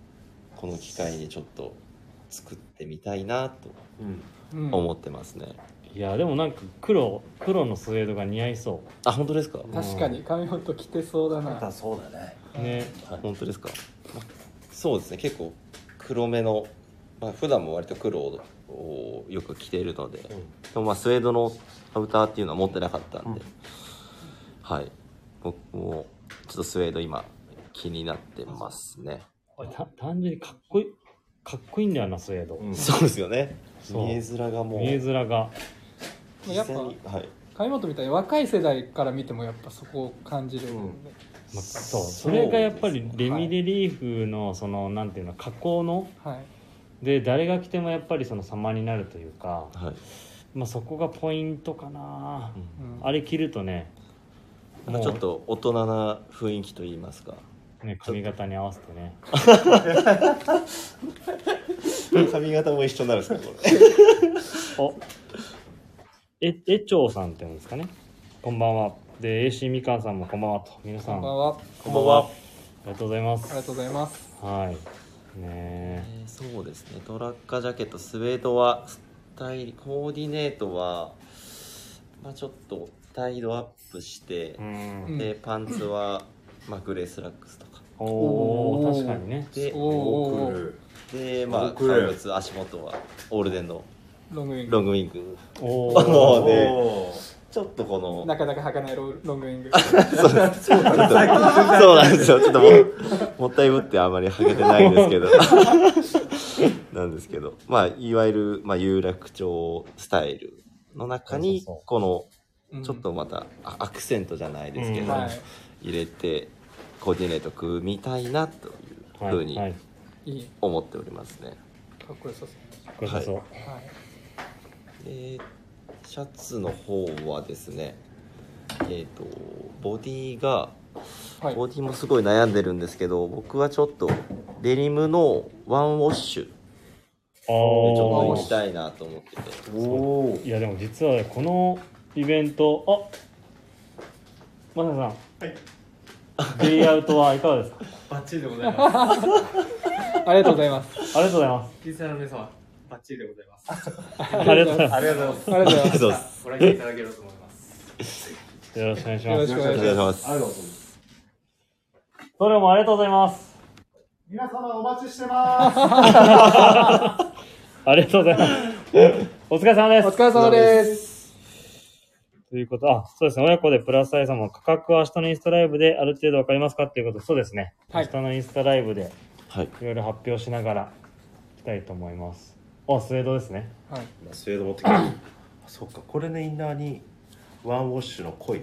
この機会にちょっと作ってみたいなとうん。うん思ってますね、いやでもなんか黒黒のスウェードが似合いそあ本当ですか？確かに。髪元着てそうだな。そうだね。う。ね。本当ですか、まそうですね。結構黒めの、まあ普段も割と黒をよく着ているので、でもまあスウェードのアウターっていうのは持ってなかったんで、はい。僕もちょっとスウェード今気になってますね、これた単純にかっこいいかっこいいんだよなスウェード。うん。そうですよね。そう。見え面がもう。見え面が。やっぱ実際にはい。髪元みたいに若い世代から見てもやっぱそこを感じる。んで、うん。まあ、そう。それがやっぱりレミレリーフのそのなんていうの加工の？はい。で誰が着てもやっぱりその様になるというか、はい、まあ、そこがポイントかな、うん。あれ着るとねなんかちょっと大人な雰囲気といいますかね髪型に合わせてね。髪型も一緒になるんですかこれ。お。ええちょうさんって言うんですかね。こんばんは。で AC みかんさんもこんばんはと。皆さん。あこんばんは。こんばんは。りがとうございます。ありがとうございます。はい。ねえ。えーそうですね。トラッカージャケットスウェードはスタイルコーディネートは、まあ、ちょっとスタイルアップしてう、んうん。でパンツは、まあ、グレースラックスとかおお確かにね。でおお送るでまあ僕ら革靴足元はオールデンのロングウィング。ロングウィング。おおおーねおちょっとこのなかなか履かないロロングウィング。そ うそうなんですよ。ちょっとももったいぶってあまり履けてないんですけど。なんですけど。まあいわゆる、まあ、有楽町スタイルの中にそうそうそう。このうん。ちょっとまたあアクセントじゃないですけど、うん。は入れてコーディネート組みたいなというふうに思っておりますね。かっこよさそう。これこそ、はい。でシャツの方はですねえっ、とボディがはい。ボディもすごい悩んでるんですけど僕はちょっとデニムのワンウォッシュでちあょっとあ行きたいなと思ってて。おおいやでも実はこのイベントあマサさん。はいデイアウトはいかがですか？バッチリでございます。ありがとうございます。ありがとうございます。リスナーの皆様、バッチリでございます。ありがとうございまありがとうございます。ありがとうございます。そうですご来店いただければと思います。すよろしくお願いしよます。ろしくお願いしお願いしまます。ありがとうございますどれもありがとうございます。皆様お待ちしてます。ありがとうございます。お疲れ様です。お疲れ様ですということ、あ、そうですね。親子でプラスアイさんも価格は明日のインスタライブである程度わかりますか？っていうこと。で、そうですね。はい。明日のインスタライブではい。いろいろ発表しながらいきたいと思います。あ、スウェードですね。はい。今スウェード持ってきた。そっか。これねインナーにワンウォッシュの濃い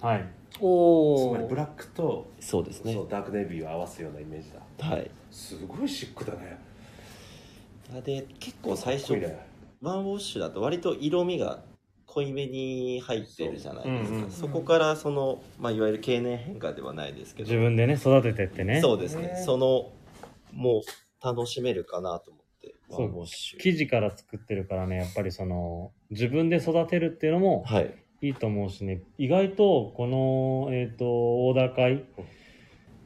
はい。つおおまりブラックとそうですね。そうダークネイビーを合わせるようなイメージだ。はい。すごいシックだね。で結構最初ワンウォッシュだと割と色味が濃いめに入ってるじゃないですか。そう。うんうんそこからその、まあ、いわゆる経年変化ではないですけど。自分でね、育ててってね。そうですね。ね。そのもう楽しめるかなと思ってワそう生地から作ってるからね、やっぱりその、自分で育てるっていうのもはい。いいと思うしね、意外とこの、えっ、と、オーダー会、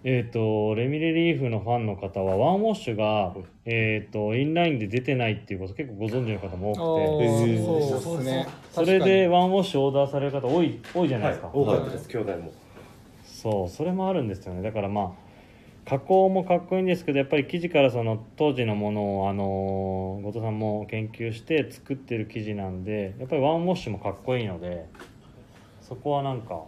えっ、と、レミレリーフのファンの方は、ワンウォッシュが、えっ、と、インラインで出てないっていうこと結構ご存知の方も多くて、へー。そうですね。それでワンウォッシュオーダーされる方多い、多いじゃないはいですか。多かったです。兄弟も。そう、それもあるんですよね。だからまあ、加工もかっこいいんですけど、やっぱり生地からその当時のものを、あのー後藤さんも研究して作ってる生地なんで、やっぱりワンウォッシュもかっこいいので、そこはなんか、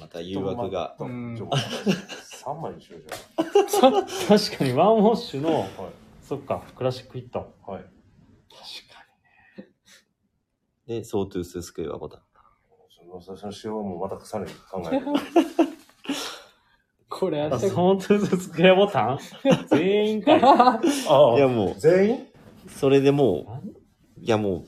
また誘惑が。うん。ちょ3枚にしようじ 確かにワンウォッシュの、ゃんはい。そっか、クラシックヒット。はい。でソートゥーススクエアボタンその仕様はもうまたさらに考えて。これあれあ、ソートゥーススクエアボタン？全員かい。あいやもう。全員？それでもう。いやもう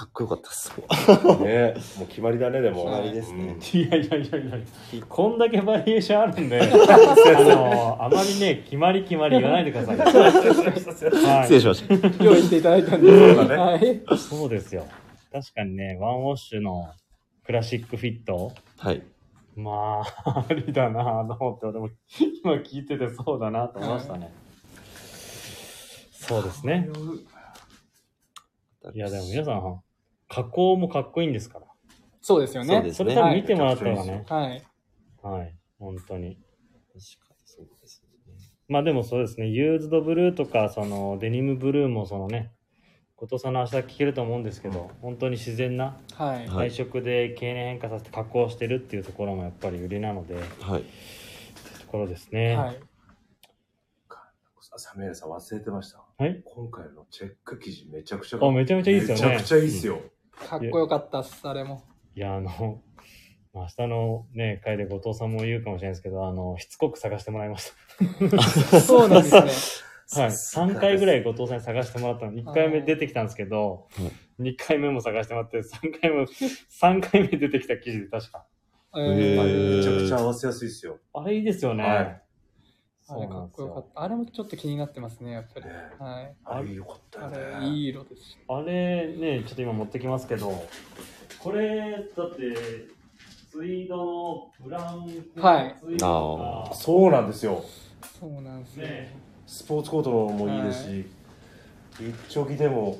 かっこよかったっす。ねもう決まりだねでも。決まりですね。うん。いやいやいやいや、こんだけバリエーションあるんで、あの、あまりね、決まり決まり言わないでください。はい。失礼しました用意していただいたんですそうだね。はい。そうですよ。確かにね、ワンウォッシュのクラシックフィット、はい。まあ、ありだなぁと思って、俺も今聞いててそうだなと思いましたね。そうですね。いや、でも皆さん、加工もかっこいいんですから。そうですよね。そうですそれ多分見てもらったらはいね、はい。はい、本当に。確かにそうですねまあでもそうですね、ユーズドブルーとか、そのデニムブルーもそのね、後藤さんの明日聞けると思うんですけど、本当に自然なはい。はい配色で経年変化させて加工してるっていうところもやっぱり売りなので、はいところですね。はい。サミュエルさん忘れてましたはい。今回のチェック生地めちゃくちゃあ、めちゃめちゃいいですよね。めちゃくちゃいいっすよかっこよかったっす、あれも。いや、あの、まあ明日のね、回で後藤さんも言うかもしれないですけど、あの、しつこく探してもらいまし そうなんですね。た。はい。3回ぐらい後藤さんに探してもらったのに、1回目出てきたんですけど、2回目も探してもらって、3回も、3回目出てきた記事で確か。えへーめちゃくちゃ合わせやすいっすよあれいいですよね。はいあれかっこよ。かった。あれもちょっと気になってますね、やっぱり。ねはい。あれよかったね。れ、いい色です。あれね、ちょっと今持ってきますけど、これ、だって、ツイードのブラウンはいツイードとかそうなんですよ。そうなんですよ。ね、スポーツコートのもいいですし、一丁着でも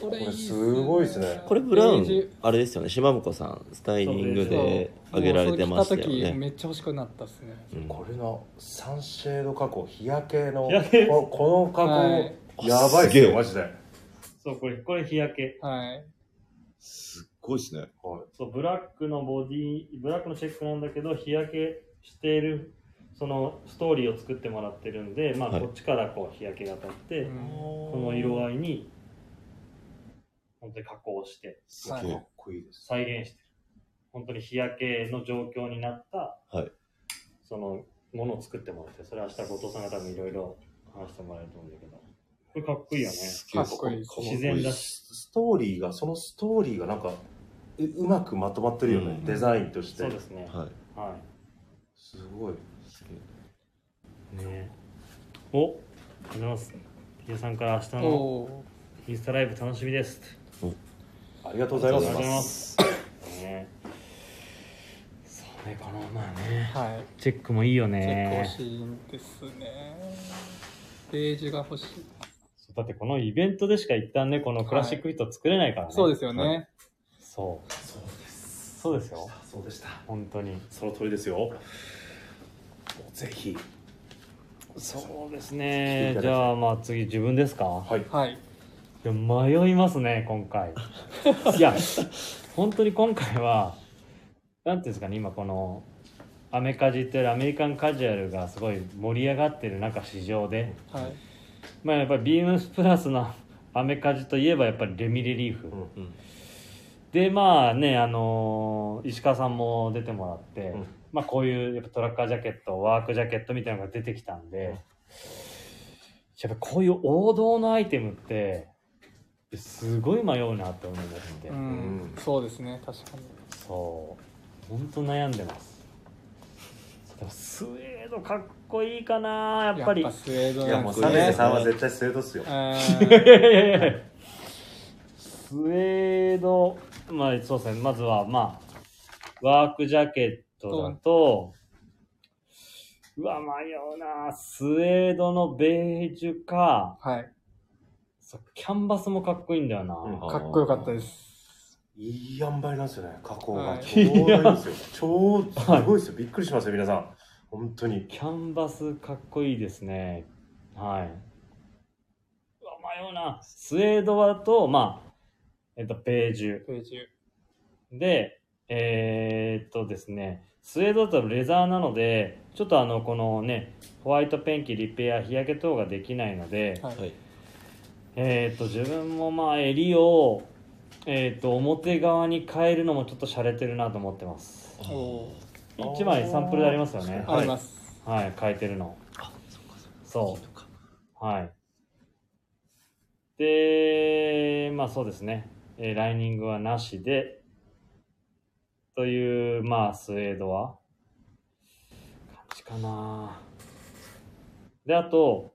これすごいっすね。これブラウンあれですよね。島婿さんスタイリングでそう上げられてましたよね。めっちゃ欲しくなったっすね。うん。これのサンシェード加工日焼けの日焼け？ここの加工、はい。やばいっすよマジで、はい、そう、これ、これ日焼け。はい。すっごいですね。そう、ブラックのボディ、ブラックのチェックなんだけど、日焼けしている、そのストーリーを作ってもらってるんで、まあ、はい。こっちからこう日焼けが当たって、うん。この色合いに、本当に加工して、はいかっこいいです再現してる。本当に日焼けの状況になった、はい。そのものを作ってもらって、それは明日後藤さんが多分いろいろ話してもらえると思うんだけど、これかっこいいよね。かっこいい自然だし。ストーリーがそのストーリーがなんかううまくまとまってるよね、うんデザインとして。そうですね。はい。はすごい。い。ね。お、ありがとうございます。ヒデさんから明日おのおインスタライブ楽しみです。ありがとうございます。ありがとうございます。ねね、このまあね、ー。はい。チェックもいいよチェックね欲。しいんですね。ベージュが欲しい。だってこのイベントでしか一旦ね、このクラシックフィット作れないからね。そうですよね。そう。そうですそうですよ。そうでした本当に。その通りですよぜひそうですね。じゃあまあ次自分ですか？はいはい。いや迷いますね、今回。いや、本当に今回は、なんていうんですかね、今この、アメカジっていうアメリカンカジュアルがすごい盛り上がってる中市場で、はい。まあやっぱりビームスプラスのアメカジといえばやっぱりレミレリーフ。うんうん。で、まあね、あのー石川さんも出てもらって、うん。まあこういうやっぱトラッカージャケット、ワークジャケットみたいなのが出てきたんで、やっぱこういう王道のアイテムって、すごい迷うなって思いまして、ううんん、そうですね、確かに。そう、本当悩んでます。でもスウェードかっこいいかなやっぱり。やっぱスウェードいやもうサ。メさんは絶対スウェードっすよスウェード、まあそうですね、まずはまあ、ワークジャケットだと、うわ、迷うなスウェードのベージュか、はい。そうキャンバスもかっこいいんだよな。うんかっこよかったです。いい塩梅なんですよね加工がはいちょうどいいんです ごいですよびっくりしますよ皆さん本当にキャンバスかっこいいですね。はい。うわ、迷うなスウェードだと、まあ、えっと、ベージュ。ページ。で、えーっとですね、スウェードだとレザーなので、ちょっとあの、このね、ホワイトペンキ、リペア、日焼け等ができないので、はい。はいえーっと、自分もまあ、襟を、えーっと、表側に変えるのもちょっと洒落てるなと思ってます。おー一枚サンプルでありますよね。あります。はい、変えてるの。あそっかそっかそうはい。で、まあそうですね。えーライニングはなしで、という、まあ、スウェードは、感じかなで、あと、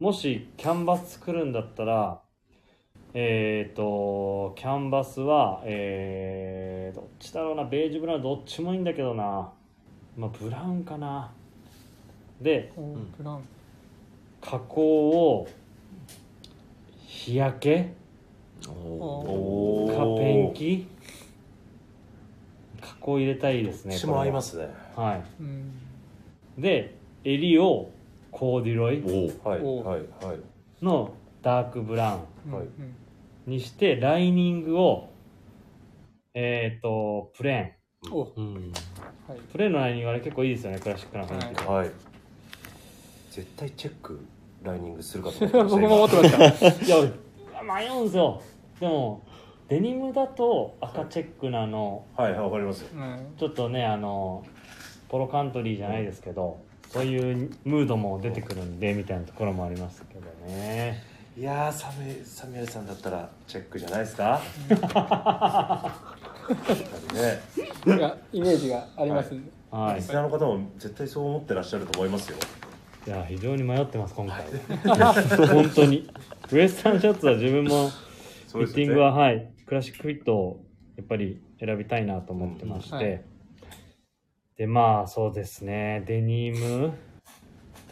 もしキャンバス作るんだったら、えっ、と、キャンバスは、えー、どっちだろうな、ベージュブラウンどっちもいいんだけどな。まあ、ブラウンかな。で、ブラウン。加工を日焼けおおかおペンキ加工入れたいですね私も合いますね。はうん。いで襟をコーディロイ。おははいはい。のダークブラウはいうん。ンにしてライニングをえっ、とプレーン。お、うん。はい。プレーンのライニングあれ結構いいですよねクラシックな雰囲気。で、はい。絶対チェックライニングするかと 僕思っても思ってました。いや迷うんですよ。でもデニムだと赤チェックなの、はいはいわかります。ちょっとねあのポロカントリーじゃないですけどそういうムードも出てくるんでみたいなところもありますけどねいやーサメサミュエルさんだったらチェックじゃないですか？ね。イメージがありますんで。はい。リスナーの方も絶対そう思ってらっしゃると思いますよ。いや非常に迷ってます今回。本当に。ウエスタンシャツは自分もフィッティングは、はい。クラシックフィットをやっぱり選びたいなと思ってまして、うん。はい。でまあそうですね。デニム。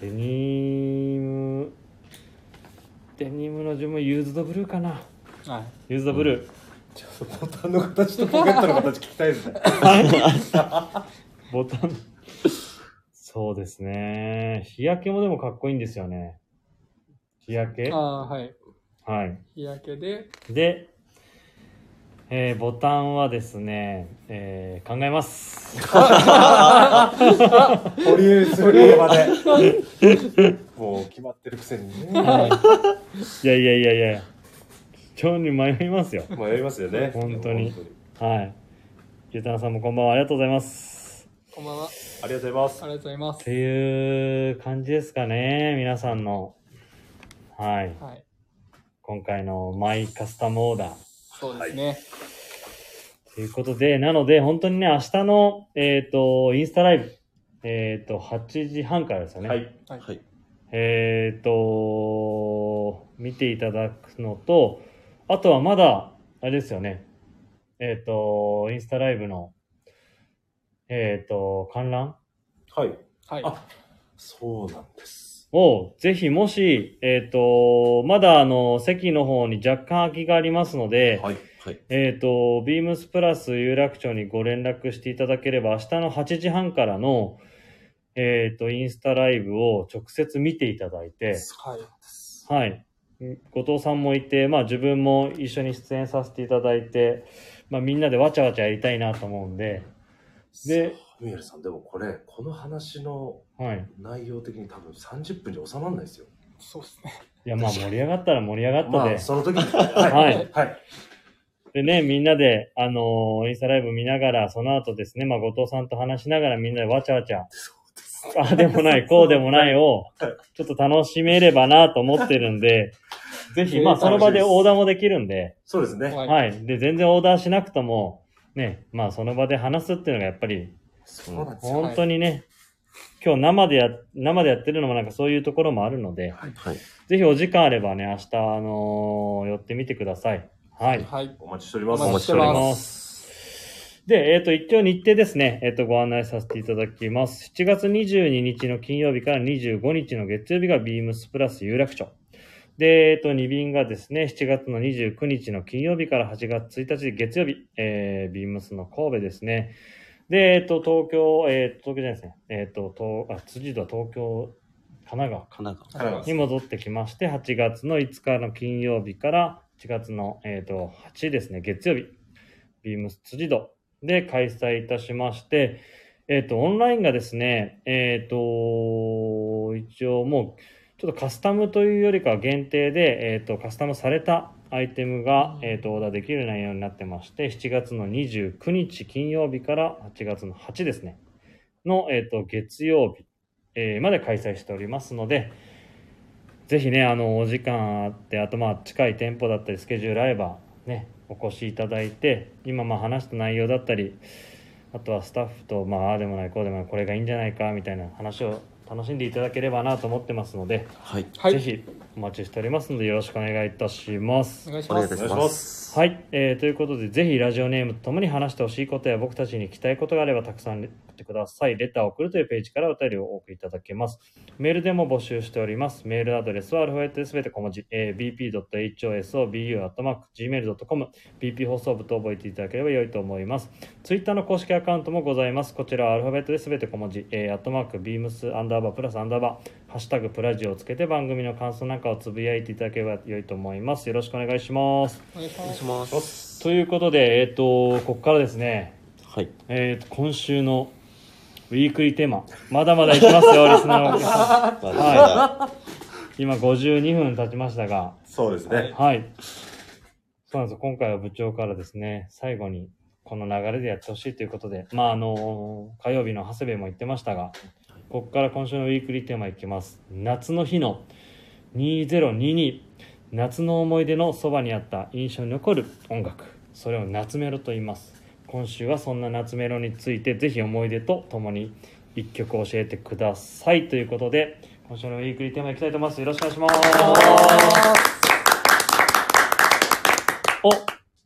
デニムデニムの自分もユーズドブルーかな。はい。ユーズドブルー、ちょっとボタンの形と ポケットの形聞きたいですね。ボタン。そうですね。日焼けもでもかっこいいんですよね。日焼け？ああ、はい。はい。日焼けで、で、えーボタンはですね、えー考えます。保留する言葉でもう決まってるくせにねいやいやいやいや、非常に迷いますよ。もうやりますよね本当にはい。ゆうたなさんもこんばんは、ありがとうございます。こんばんは。ありがとうございますありがとうございまってす。いう感じですかね、皆さんの。はい。はい。今回のマイカスタムオーダー。そうですね。ということで、なので、本当にね、明日の、えっ、と、インスタライブ、えっ、と、8時半からですよね。はいはいえっ、と、見ていただくのと、あとはまだ、あれですよね。えっ、と、インスタライブの、えっ、と、観覧？はいはい。あそうなんですを、ぜひもし、えっ、と、まだあの、席の方に若干空きがありますので、はいはいえっ、と、ビームスプラス有楽町にご連絡していただければ、明日の8時半からの、えっ、と、インスタライブを直接見ていただいて、はい。はい。後藤さんもいて、まあ自分も一緒に出演させていただいて、まあみんなでわちゃわちゃやりたいなと思うんで、で、ミエルさんでもこれこの話のはい。内容的に多分30分じゃ収まらないですよそうですね。いや、まあ盛り上がったら盛り上がったで。まあ、その時に。は はいい。はい。でね、みんなで、あのーインスタライブ見ながら、その後ですね、まあ、後藤さんと話しながらみんなでわちゃわちゃ、ああでもない、こうでもないを、ちょっと楽しめればなと思ってるんで、ぜひ、まあ、その場でオーダーもできるんで、そうですね。はいはい。で、全然オーダーしなくとも、ね、まあ、その場で話すっていうのがやっぱり、そうなんですよ。本当にね、今日生でや、生でやってるのもなんかそういうところもあるので、はい。ぜひお時間あればね、明日、あのー寄ってみてください。はい。はい。お待ちしております。お待ちしており。ますで、えっ、と、一応日程ですね、えっ、と、ご案内させていただきます。7月22日の金曜日から25日の月曜日がビームスプラス有楽町。で、えっ、と、2便がですね、7月の29日の金曜日から8月1日月曜日、えー、ビームスの神戸ですね。で、えっ、と、東京、えー、東京じゃないですね、えっ、と、東、あ、辻堂東京、神奈川。神奈川。に戻ってきまして、8月の5日の金曜日から8月の、えー、と8ですね、月曜日、ビームス辻堂で開催いたしまして、えっ、と、オンラインがですね、えっ、と、一応もう、ちょっとカスタムというよりかは限定で、えっ、と、カスタムされたアイテムが、えっ、と、オーダーできる内容になってまして、7月の29日金曜日から8月の8ですね、の、えっ、と、月曜日、えーまで開催しておりますので、ぜひね、あの、お時間あって、あとまあ、近い店舗だったり、スケジュール合えば、ね、お越しいただいて、今まあ話した内容だったり、あとはスタッフと、ま、ああでもない、こうでもない、これがいいんじゃないか、みたいな話を楽しんでいただければなと思ってますので、はい。はい。ぜひお待ちしておりますので、よろしくお願いいたしますお。願いします。はい、えーということで、ぜひラジオネームとともに話してほしいことや僕たちに聞きたいことがあれば、たくさん送ってください。レターを送るというページからお便りをお送りいただけます。メールでも募集しております。メールアドレスはアルファベットですべて小文字、えー bp.hosobu.gmail.com、bp 放送部と覚えていただければ良いと思います。ツイッターの公式アカウントもございます。こちらはアルファベットですべて小文字、えー、アットマーク、ビームスアンダーバープラスアンダーバー、ハッシュタグプラジオをつけて番組の感想なんかをつぶやいていただければ良いと思います。よろしくお願いします。お願いしお願いします。ます。ということで、えっ、と、ここからですね、はい。えっ、と、今週のウィークリーテーマ、まだまだいきますよ、リスナーの皆さん。ま あ、今52分経ちましたが、そうですね。はい。そうなんですよ。今回は部長からですね、最後にこの流れでやってほしいということで、まあ、あの、火曜日の長谷部も言ってましたが、ここから今週のウィークリーテーマいきます。夏の日の2022。夏の思い出のそばにあった印象に残る音楽。それを夏メロと言います。今週はそんな夏メロについて、ぜひ思い出とともに一曲教えてください。ということで、今週のウィークリーテーマいきたいと思います。よろしくお願いします。お、こ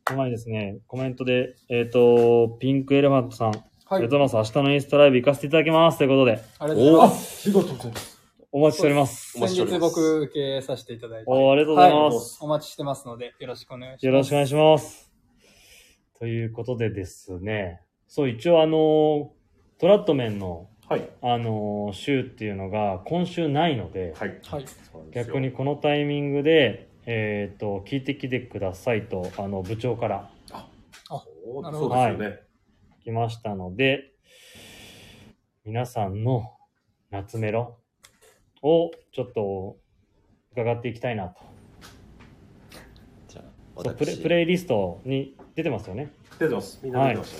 の前ですね、コメントで、えっ、と、ピンクエレファントさん、ありがとうございます。明日のインスタライブ行かせていただきます。ということで、ありがとうございます。ありがとうございます。お待ちしております。先日僕受けさせていただいて。おありがとうございます。お待ちしてますので、よろしくお願いします。よろしくお願いします。ということでですね、そう、一応あの、トラットメンの、はい。あの、週っていうのが今週ないので、はい。はい。逆にこのタイミングで、えっ、と、聞いてきてくださいと、あの、部長からそうなるほどそうですよね。来ましたので、皆さんの夏メロをちょっと伺っていきたいなと。じゃあ、プレ私、プレイリストに出てますよね。出てます。みんな出てまし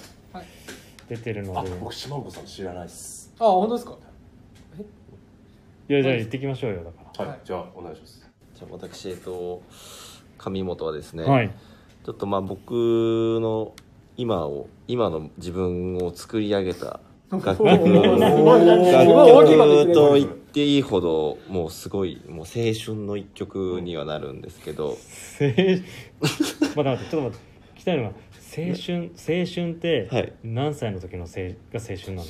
出てるので。、僕、島本さん知らないっす。あ、本当ですか？いや、じゃあ行ってきましょうよ、だかはい。はい。じゃあ、お願いします。じゃあ私、えっと、上本はですね、ら。はい。ちょっとまあ僕の今を、今の自分を作り上げた楽曲、楽曲と言っていいほど、もうすごい、もう青春の一曲にはなるんですけど、青春、待って待って、ちょっと待って、聞きたいのが、青春、青春ってはい、何歳の時のせいが青春なの？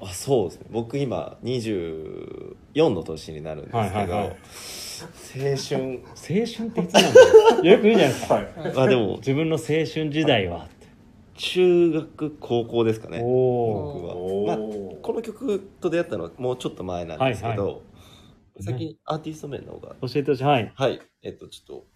あそうですね僕今24の年になるんですけど、はいはいはい青春青春っていつなんだろう？よく言うじゃないですか。はい。あでも自分の青春時代は？って。中学高校ですかね。僕は、おまあ、ー。この曲と出会ったのはもうちょっと前なんですけど、はい先にアーティスト名の方が教えてほしい。はい。はいえっとちょっと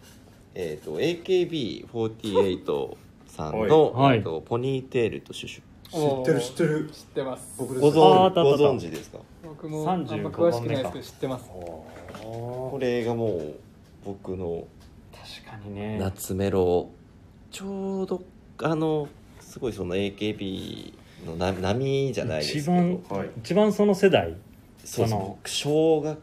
えっと AKB48 さんの、はい。えっとポニーテールとシュシュ。知ってる知ってる。知ってます。僕です。ごああった存ごあった。存知ですか？僕もあんま35詳しくないですけど知ってます。これがもう僕の確かにね。夏メロ。ちょうどあのすごいその AKB のな波じゃないですけど。一番、はい。一番その世代？そうその。小学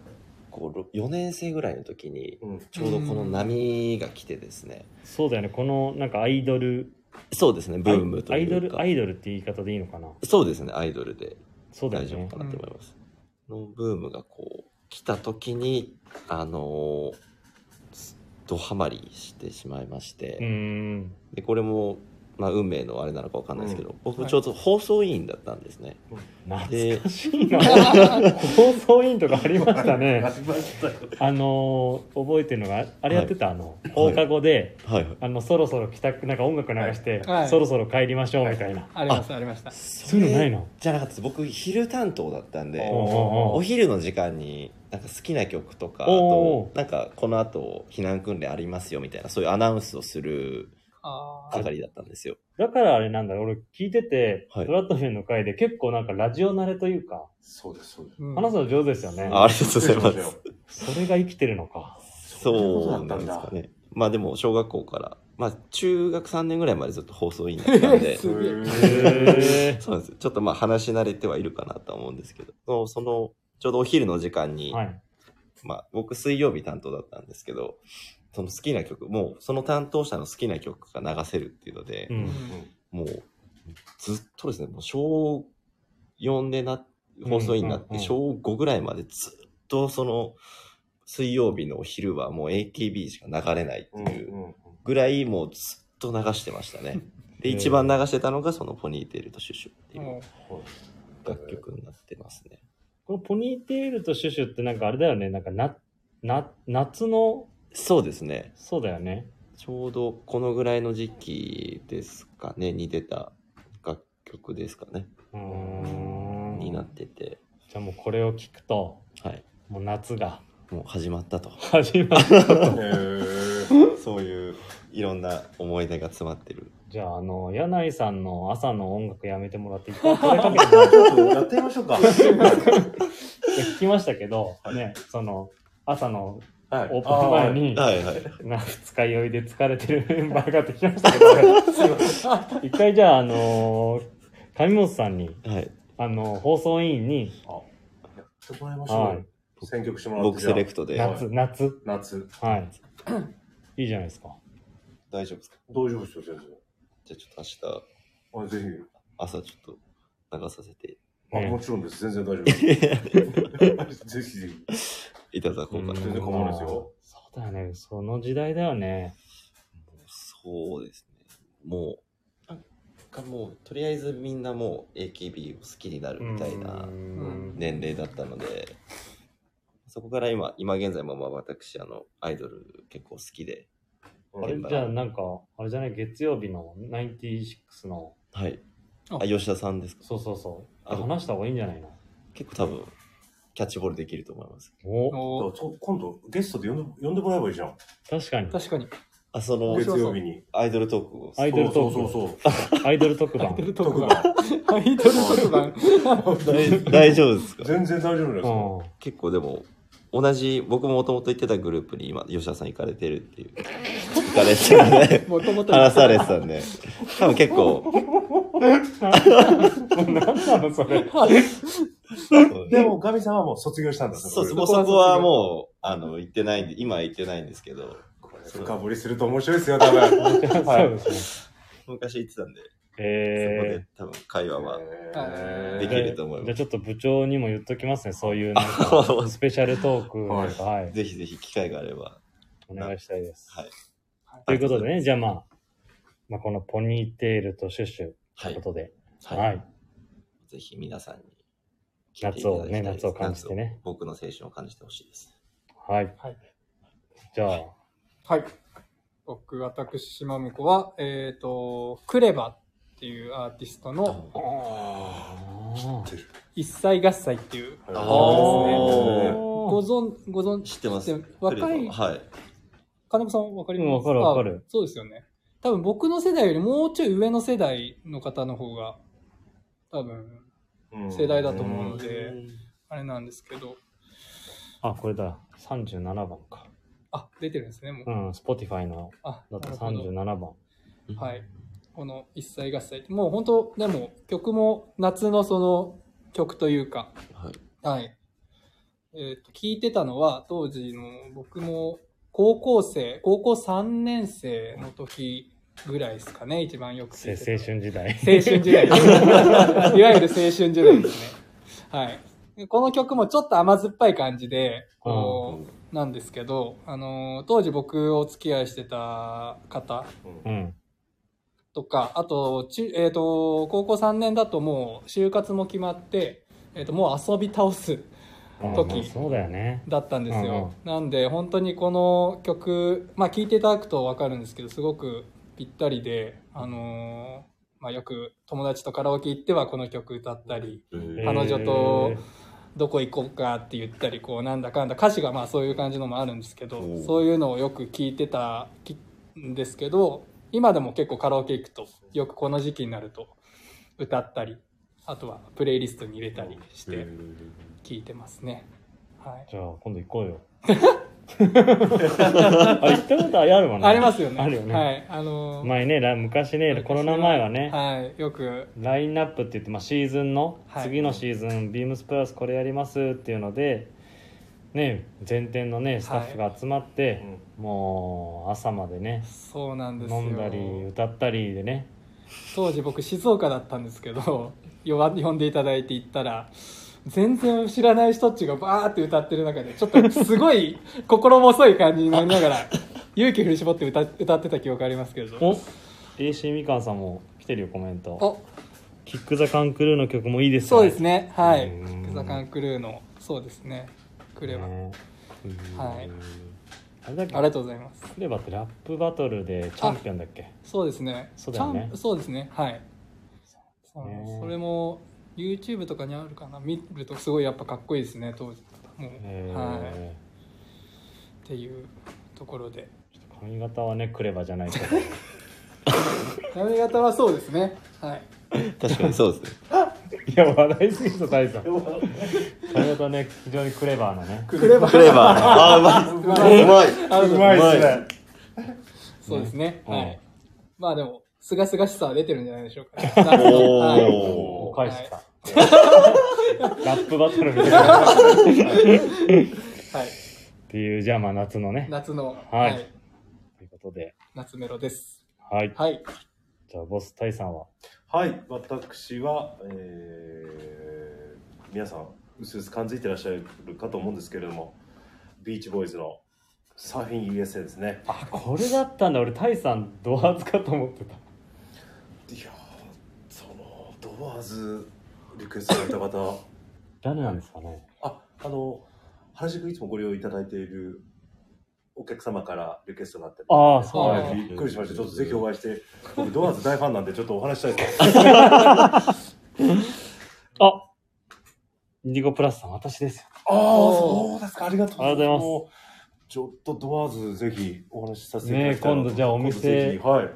校4年生ぐらいの時にうんちょうどこの波が来てですね、そうだよね。この、なんかアイドル、そうですねブームとアイドル、いうかアイドルって言い方でいいのかな？そうですねアイドルでそうだよね大丈夫か。なと思います、のブームがこう来た時にあのードハマりしてしまいまして。でこれも、まあ、運命のあれなのかわかんないですけど、僕はい。ちょうど放送委員だったんですね、懐かしいな。放送委員とかありましたね。ありましたよあのー、覚えてるのが、あれやってた、あの、放課後で、はい。はい。あの、そろそろ帰宅、なんか音楽流して、はい。そろそろ帰りましょうみたいな。ありました、ありました。そういうのないの？じゃなかったです。僕昼担当だったんでお昼の時間になんか好きな曲とかあとなんかこの後避難訓練ありますよみたいなそういうアナウンスをするあー。係だったんですよ。だからあれなんだろう、俺聞いてて、はい。トラットフェンの回で結構なんかラジオ慣れというか、そうですそうです。うん。話すの上手ですよね。あありがとうございます。それが生きてるのか。そうなんですかね。まあでも小学校からまあ中学3年ぐらいまでずっと放送委員だったんで。そうなんですちょっとまあ話し慣れてはいるかなとは思うんですけどそのそのちょうどお昼の時間に、はい。まあ僕水曜日担当だったんですけどその好きな曲もうその担当者の好きな曲が流せるっていうので、うん。もうずっとですねもう小4でな放送委員になって小5ぐらいまでずっとその水曜日のお昼はもう AKB しか流れないってうんいううんぐらいもうずっと流してましたね。で、一番流してたのがそのポニーテールとシュシュっていうも楽曲になってますね。このポニーテールとシュシュってなんかあれだよね、なんかな、な、夏の、そうですね。そうだよね。ちょうどこのぐらいの時期ですかね、に出た楽曲ですかね、うーん。になってて、じゃあもうこれを聞くと、はい。もう夏がもう始まったと。始まったと。そういういろんな思い出が詰まってる。じゃあ、あの、柳井さんの朝の音楽やめてもらって、一 回これかけてもらってちょっとやってみましょうか聞きましたけど、ね、その、朝のはい。オープン前に、はいはい。な二日酔いで疲れてるメンバーがってきましたけど、一回じゃあ、あのー上本さんに、はい。あの放送委員に、やってもらいましょうはよ選曲してもらって僕セレクトで。はい夏、夏、夏。はい。いいじゃないですか。大丈夫ですか？大丈夫ですよ先じゃあちょっと明日、生あぜひ。朝ちょっと流させて。あねもちろんです。全然大丈夫です。ぜひぜひいただこうかな。全然構わないですよそうだよね。その時代だよね。そうですね。もう、なんかもう、とりあえずみんなもう AKB を好きになるみたいなうん年齢だったので、そこから今、今現在もまあ私、あの、アイドル結構好きで、あれじゃあなんか、あれじゃない？月曜日の96の、はい。ああ、吉田さんですか？そうそうそう。あ話した方がいいんじゃないの？結構多分、キャッチボールできると思います。おお今度ゲストで呼んで呼んでもらえばいいじゃん確かに。確かに。あ、その面、白月曜日にアイドルトークを。アイドルトークそうそうそうアイドル特番アイド。ル特特番。番アイドル特番。大大丈夫ですか？全然大丈夫ですうよん。結構でも、同じ、僕ももともと行ってたグループに今、吉田さん行かれてるっていう。行かれてたんで、もともと。話されてたんで、多分結構、何なのそれ。でもガミさんはもう卒業したんだそうです。こもうそこはもう、あの、行ってないんで、今は行ってないんですけど、れ深掘りすると面白いですよ多分そうですね。昔行ってたんで、そこえで多分会話はできると思いじゃあます。ちょっと部長にも言っときますね。そういうなんか、スペシャルトークはい。ぜひぜひ機会があれば、お願いしたいです。はい。ということでね、じゃあまあ、まあこのポニーテールとシュッシュとはいいうことで、は。はいい。ぜひ皆さんに夏をね夏を感じてね僕の青春を感じてほしいです。はい。はいじゃあ、はい。僕、私、島婿は、えっ、と、クレバっていうアーティストのあ一歳合祭っていう、ああーご存、ご存知ってます。知って若いはい。金子さんわかります？うんわかるわかるあそうですよね。多分僕の世代よりもうちょい上の世代の方の方が多分うん世代だと思うので、あれなんですけど、あ、これだ。37番か。あ、出てるんですね、もう。うん、Spotify のあ、だとなるほど37番。はい。この一切合切。もう本当、でも曲も夏のその曲というか、はいはい。えっ、と、聞いてたのは、当時の僕も高校生、高校3年生の時ぐらいですかね、一番よくせ聞いてた青春時代。青春時代です。いわゆる青春時代ですね。はい。でこの曲もちょっと甘酸っぱい感じで、こう、なんですけど、あのー当時僕お付き合いしてた方うん。とか、あと、ちえっ、と、高校3年だともう就活も決まって、えっ、と、もう遊び倒す時。そうだよね。だったんですよ。なんで、本当にこの曲、まあ聴いていただくとわかるんですけど、すごくぴったりで、あのーまあよく友達とカラオケ行ってはこの曲歌ったり、うん彼女とどこ行こうかって言ったり、こうなんだかんだ歌詞がまあそういう感じのもあるんですけどそういうのをよく聞いてたきんですけど、今でも結構カラオケ行くと、よくこの時期になると歌ったり、あとはプレイリストに入れたりして聞いてますね。はい。じゃあ、今度行こうよ。あ、行ったことあるわね。ありますよね。あるよね。はい。あのー前ね、ら昔ね、コロナ前はね、はい。よく、ラインナップって言って、まあ、シーズンの、はい次のシーズン、ビームスプラスこれやりますっていうので、ね、全店のね、スタッフが集まって、もう朝までね、そうなんですよ。飲んだり、歌ったりでね、当時僕静岡だったんですけど呼んでいただいて行ったら全然知らない人っちがバーって歌ってる中でちょっとすごい心細い感じになりながら 勇気振り絞って歌歌ってた記憶ありますけれどお AC みかんさんも来てるよ、コメント。お。キック・ザ・カン・クルーの曲もいいですそうですね。はい。うん「ザ・カン・クルー」のそうですね。クレバ、ね。はい。ありがとうございます。クレバってラップバトルでチャンピオンだっけ？そうですね。そうだよね。そうですね。はいそれも YouTube とかにあるかな？見るとすごいやっぱかっこいいですね当時もうえー。はい。っていうところで。髪型はねクレバじゃないけど。髪型はそうですね。はい。確かにそうですね。いや笑いすぎた大さん。髪型ね非常にクレバーなね。クレバクレバー。あーうまい。うまいあうまいっすね。そうですね、うん。はいまあでもすがすがしさは出てるんじゃないでしょうか、おはい。ー。返してた、ラップバトルみたいな。はい、っていうじゃあまあ夏のね。夏の、はい。ということで。夏メロです。はい。はい。じゃあボスタイさんは？はい、私は、えー皆さん、うすうす感づいてらっしゃるかと思うんですけれども、ビーチボーイズのサーフィン USA ですね。あこれだったんだ。俺タイさんドアズかと思ってたいやー、その、ドアーズリクエストされた方、誰なんですかねあ、あの、原宿いつもご利用いただいているお客様からリクエストがあったりああそうなんだはい、びっくりしました。ちょっとぜひお会いして、僕ドアーズ大ファンなんでちょっとお話したいです。あインディゴプラスさん私ですよああ、そうですか。ありがとうございますちょっとドアーズぜひお話しさせていただきたいねえ今度じゃあお店はい。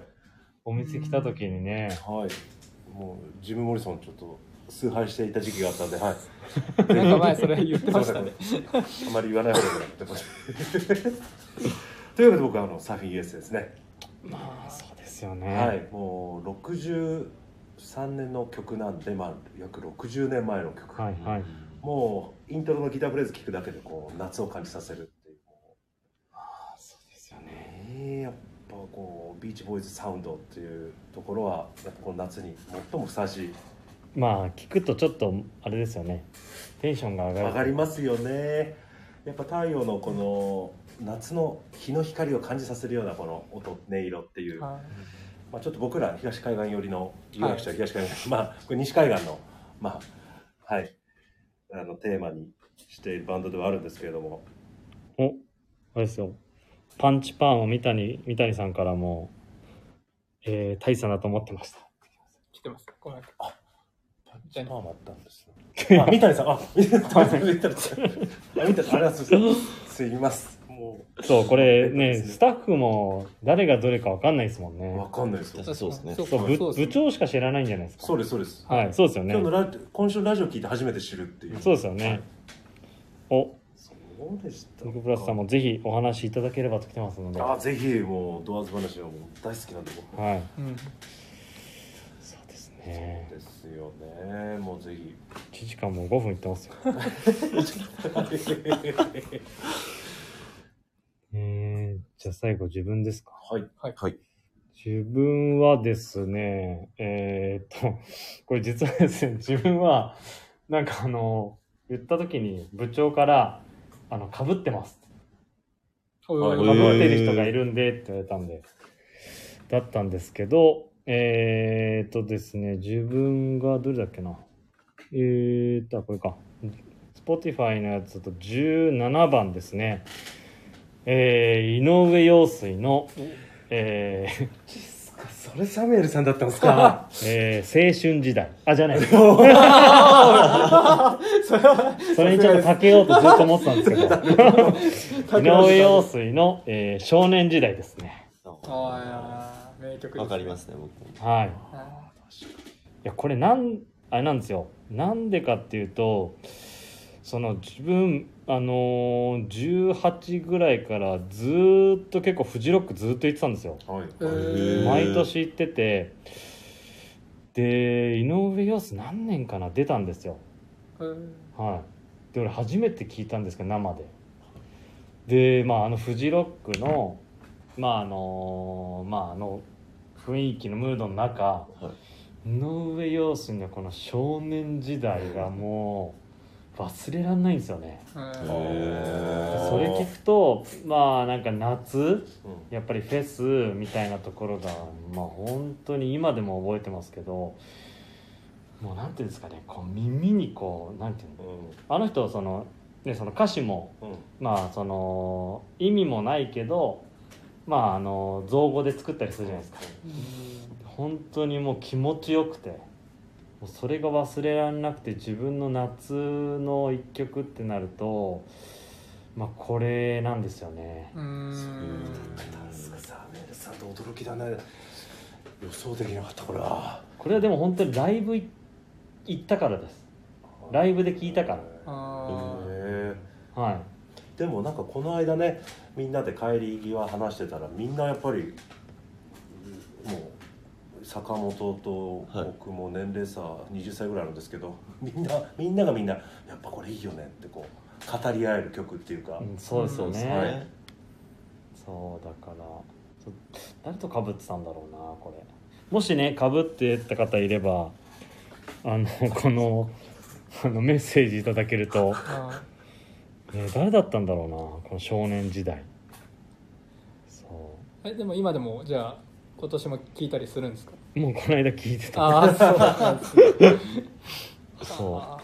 お店来た時にねはい。もう、ジム・モリソンちょっと崇拝していた時期があったんで、はい。なんか前それ言ってましたねあまり言わない方がいいなって思って。というわけで僕はあのサーフィン US ですね。まあそうですよねはい。もう63年の曲なんで、まあ約60年前の曲。はいはいもうイントロのギターフレーズ聞くだけでこう夏を感じさせるっていう。そうですよねやっぱこうビーチボーイズサウンドっていうところはやっぱこの夏に最もふさわしい。まあ聞くとちょっとあれですよね。テンションが上がる。上がりますよね。やっぱ太陽のこの夏の日の光を感じさせるようなこの音音色っていう、はい。まあ、ちょっと僕ら東海岸寄りの有楽町は東海岸、まあこれ西海岸のまあはい。あのテーマにしているバンドではあるんですけれども。おあれですよパンチパンを三谷三谷さんからもえー、大差だと思ってました。来てます。これパじゃあーマあったんですね。あ 三谷さん。あ三谷さん。三谷さん。あ三谷さん。ありがとうございますすいますもそう、これね、スタッフも誰がどれかわかん。ないですもん。ねうわ。かん。ないですよそうですねそう部長しか知らないん。じゃないですか。そうですそうですはい、そうですよね今日。のラ今週のラジオ聞いて初めて知るっていうそうですよね。お、そうでしたニコプラスさんもぜひお話しいただければと来てますので。はあぜひもうドアーズ話はもう大好きなんで僕い。うんそうですね。ですよねもうぜひ1時間もう5分いってますよ。えー、じゃあ最後自分ですか？はいはい自分はですね、えーっと、これ実はですね、自分は、なんかあの、言った時に部長から、あの、被ってます。おい被へーってる人がいるんでって言われたんで、だったんですけど、えーっとですね、自分がどれだっけな。えーっと、あこれか。Spotify のやつだと17番ですね。えー、井上陽水の、えー、それサミュエルさんだったんですか？えー、青春時代。あ、じゃない。それはそれにちょっとかけようとずっと思ってたんですけど。井上陽水の、えー少年時代ですね。ああ名曲ですねわかりますね僕もはい。いあや、これなん、あれなんですよ。なんでかっていうと、その自分、あのー、18ぐらいからずーっと結構フジロックずーっと行ってたんですよ。はい。えー。毎年行ってて、で、井上陽水何年かな？出たんですよ。はい、で俺初めて聞いたんですけど生で。でまああのフジロックのまああのまああの雰囲気のムードの中、井上陽水のこの少年時代がもう忘れらんないんですよね。うん。それ聞くとまあなんか夏うん。やっぱりフェスみたいなところがまあ本当に今でも覚えてますけどもうなんていうんですかねこう耳にこうなんていうのあの人その,、ね、その歌詞もまあその意味もないけどまああの造語で作ったりするじゃないですか。本当にもう気持ちよくてもうそれが忘れられなくて自分の夏の一曲ってなるとまあこれなんですよね。うん。サミュエルさんと驚きだね。予想できなかったこれは。これはでも本当にライブい行ったからです。ライブで聞いたから。あへえはい。でもなんかこの間ねみんなで帰り際話してたらみんなやっぱりもう坂本と僕も年齢差20歳ぐらいあるんですけど、みんなみんながみんなやっぱこれいいよねってこう語り合える曲っていうか、うんそうですよね、はい。そうだからそ誰とかぶってたんだろうなこれ。もしねかぶってた方いればあのこのあのメッセージいただけると、あね、誰だったんだろうなこの少年時代。そえでも今でもじゃあ今年も聞いたりするんですか？うもうこの間聞いてた。ああそうなんですね。そあ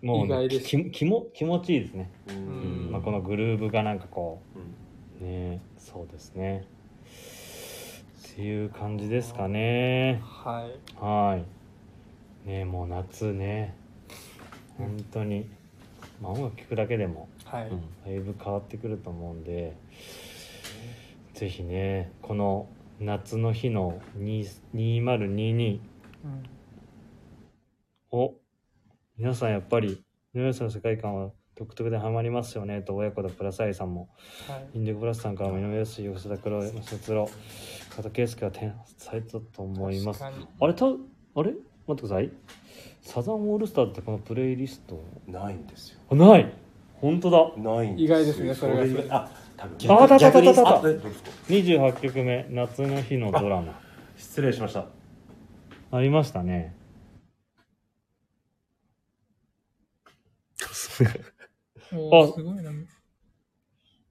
う。もう、ね、意外ですき気も気持ちいいですね、ううん。んまあ、このグルーブがなんかこうん。うねそうですね。っていう感じですかね。ーはい。はい。ねもう夏ね。本当に。まあ音楽聴くだけでも、はい、うんだいぶ変わってくると思うんで、ぜひね、この夏の日の20 2022うん。を、皆さんやっぱり、井上さんの世界観は独特でハマりますよね。と、親子でプラスアイさんも、はい。インディゴプラスさんからも井上康横田黒井卒郎、加藤圭介は天才だと思います。あれた、あれ？待ってください。サザンオールスターズってこのプレイリスト、ないんですよ。あない。本当だ。ないん意外ですねそれが。あ多分ああたたたたたたあえどうですか28曲目、夏の日のドラマ。失礼しましたありましたね。おーすごいな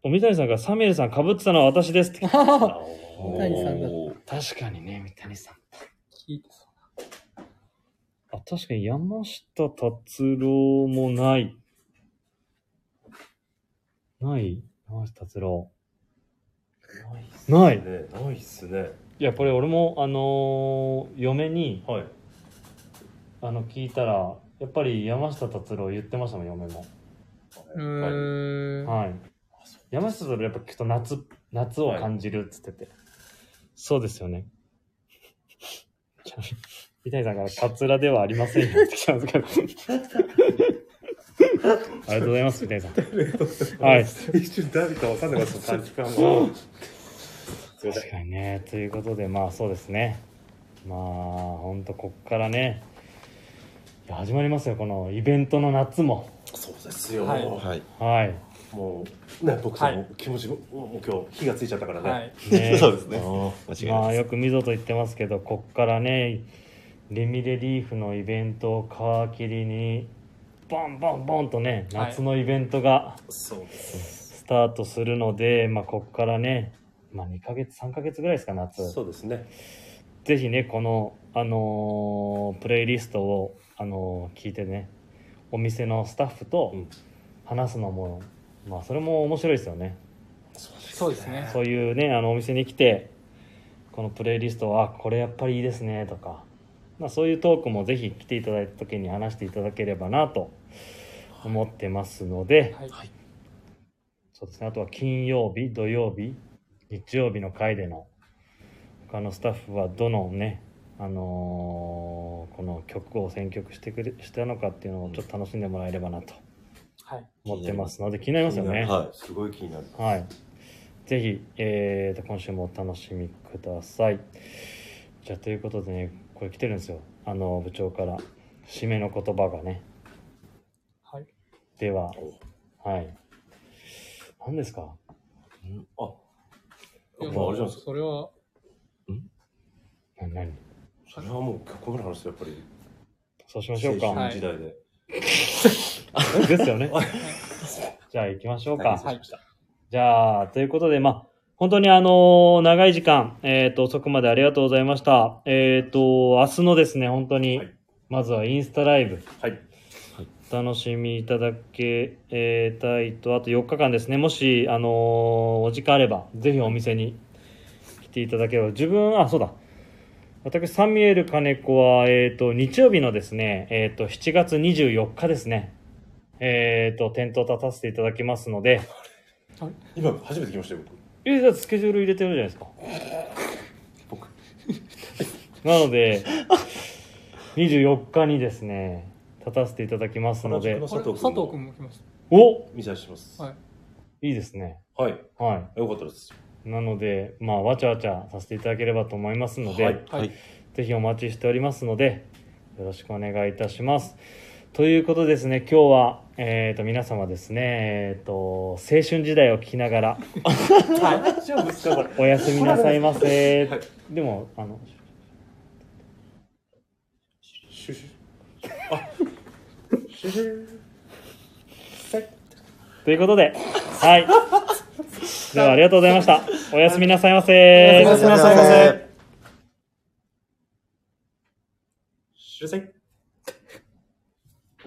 お三谷さんがサミュエルさん被ってたのは私ですって。三谷さんだおー確かにね、三谷さん。聞いてそあ、確かに山下達郎もない。ない？山下達郎。ない。ねないっすねいや、これ俺も、あのー嫁に、はいあの、聞いたら、やっぱり山下達郎言ってましたもん、嫁も。ううーんはい。山下さんやっぱきっと夏、夏を感じるっつってて。そうですよね。三谷さんからカツラではありませんよって来たんですけど。ありがとうございます、三谷さん。はい。一瞬誰か分かんなかった感じかも。確かにね。ということで、まあそうですね。まあ、ほんとこっからね、始まりますよ、このイベントの夏も。そうですよ。はいはいはい。もうね僕さんもは気持ちももう今日火がついちゃったからね。はい。ね そうですねあー間違いまあないですよく溝と言ってますけどこっからねレミレリーフのイベントを皮切りにボンボンボンとねはい夏のイベントがそうです。スタートするので、まあこっからね、まあ、2ヶ月3ヶ月ぐらいですか夏そうですね。ぜひねこの、あのープレイリストを、あのー聞いてねお店のスタッフとうん話すのも、まあそれも面白いですよねそうですね。そういうね、あのお店に来て、このプレイリストは、これやっぱりいいですねとか、まあ、そういうトークもぜひ来ていただいた時に話していただければなと思ってますので、はい。そうですね、あとは金曜日、土曜日、日曜日の回での他のスタッフはどのね、あのーこの曲を選曲してくれしたのかっていうのをちょっと楽しんでもらえればなとはい。思ってますので気になりますよね。はすごい気になる。はい。ぜひ、えーと、今週もお楽しみください。じゃあ、ということでね、これ来てるんですよ。あの、部長から。締めの言葉がね。はい。では、はい。何ですか？あ、いやまああれじゃないですか。それは、な何？それはもう曲ぐらい話ですよやっぱり。そうしましょうか。青春時代で。ですよね。じゃあ、行きましょうか。はい。じゃあ、ということで、まあ、本当にあのー長い時間、えっ、と、遅くまでありがとうございました。えっ、と、明日のですね、本当に、はいまずはインスタライブ、はい。お楽しみいただけえーたいと、あと4日間ですね、もし、あのーお時間あれば、ぜひお店に来ていただければ、自分、あ、そうだ。私、サミュエル金子は、えっ、と、日曜日のですね、えっ、と、7月24日ですね、えっ、と、店頭立たせていただきますので、今初めて来ましたよ僕。え、だってスケジュール入れてるじゃないですか。僕。なので、24日にですね、立たせていただきますので佐藤君も来ます。お？見させてます。はい。いいですね。はい。はよかったです。い。なので、まあ、わちゃわちゃさせていただければと思いますので、はいはい。ぜひお待ちしておりますので、よろしくお願いいたします。ということですね、今日は、えっ、ー、と、皆様ですね、えっ、ー、と、青春時代を聞きながら、おやすみなさいませ。でも、あの、ということで、はい。では、ありがとうございました。おやすみなさいませ。おやすみなさいませ。出席。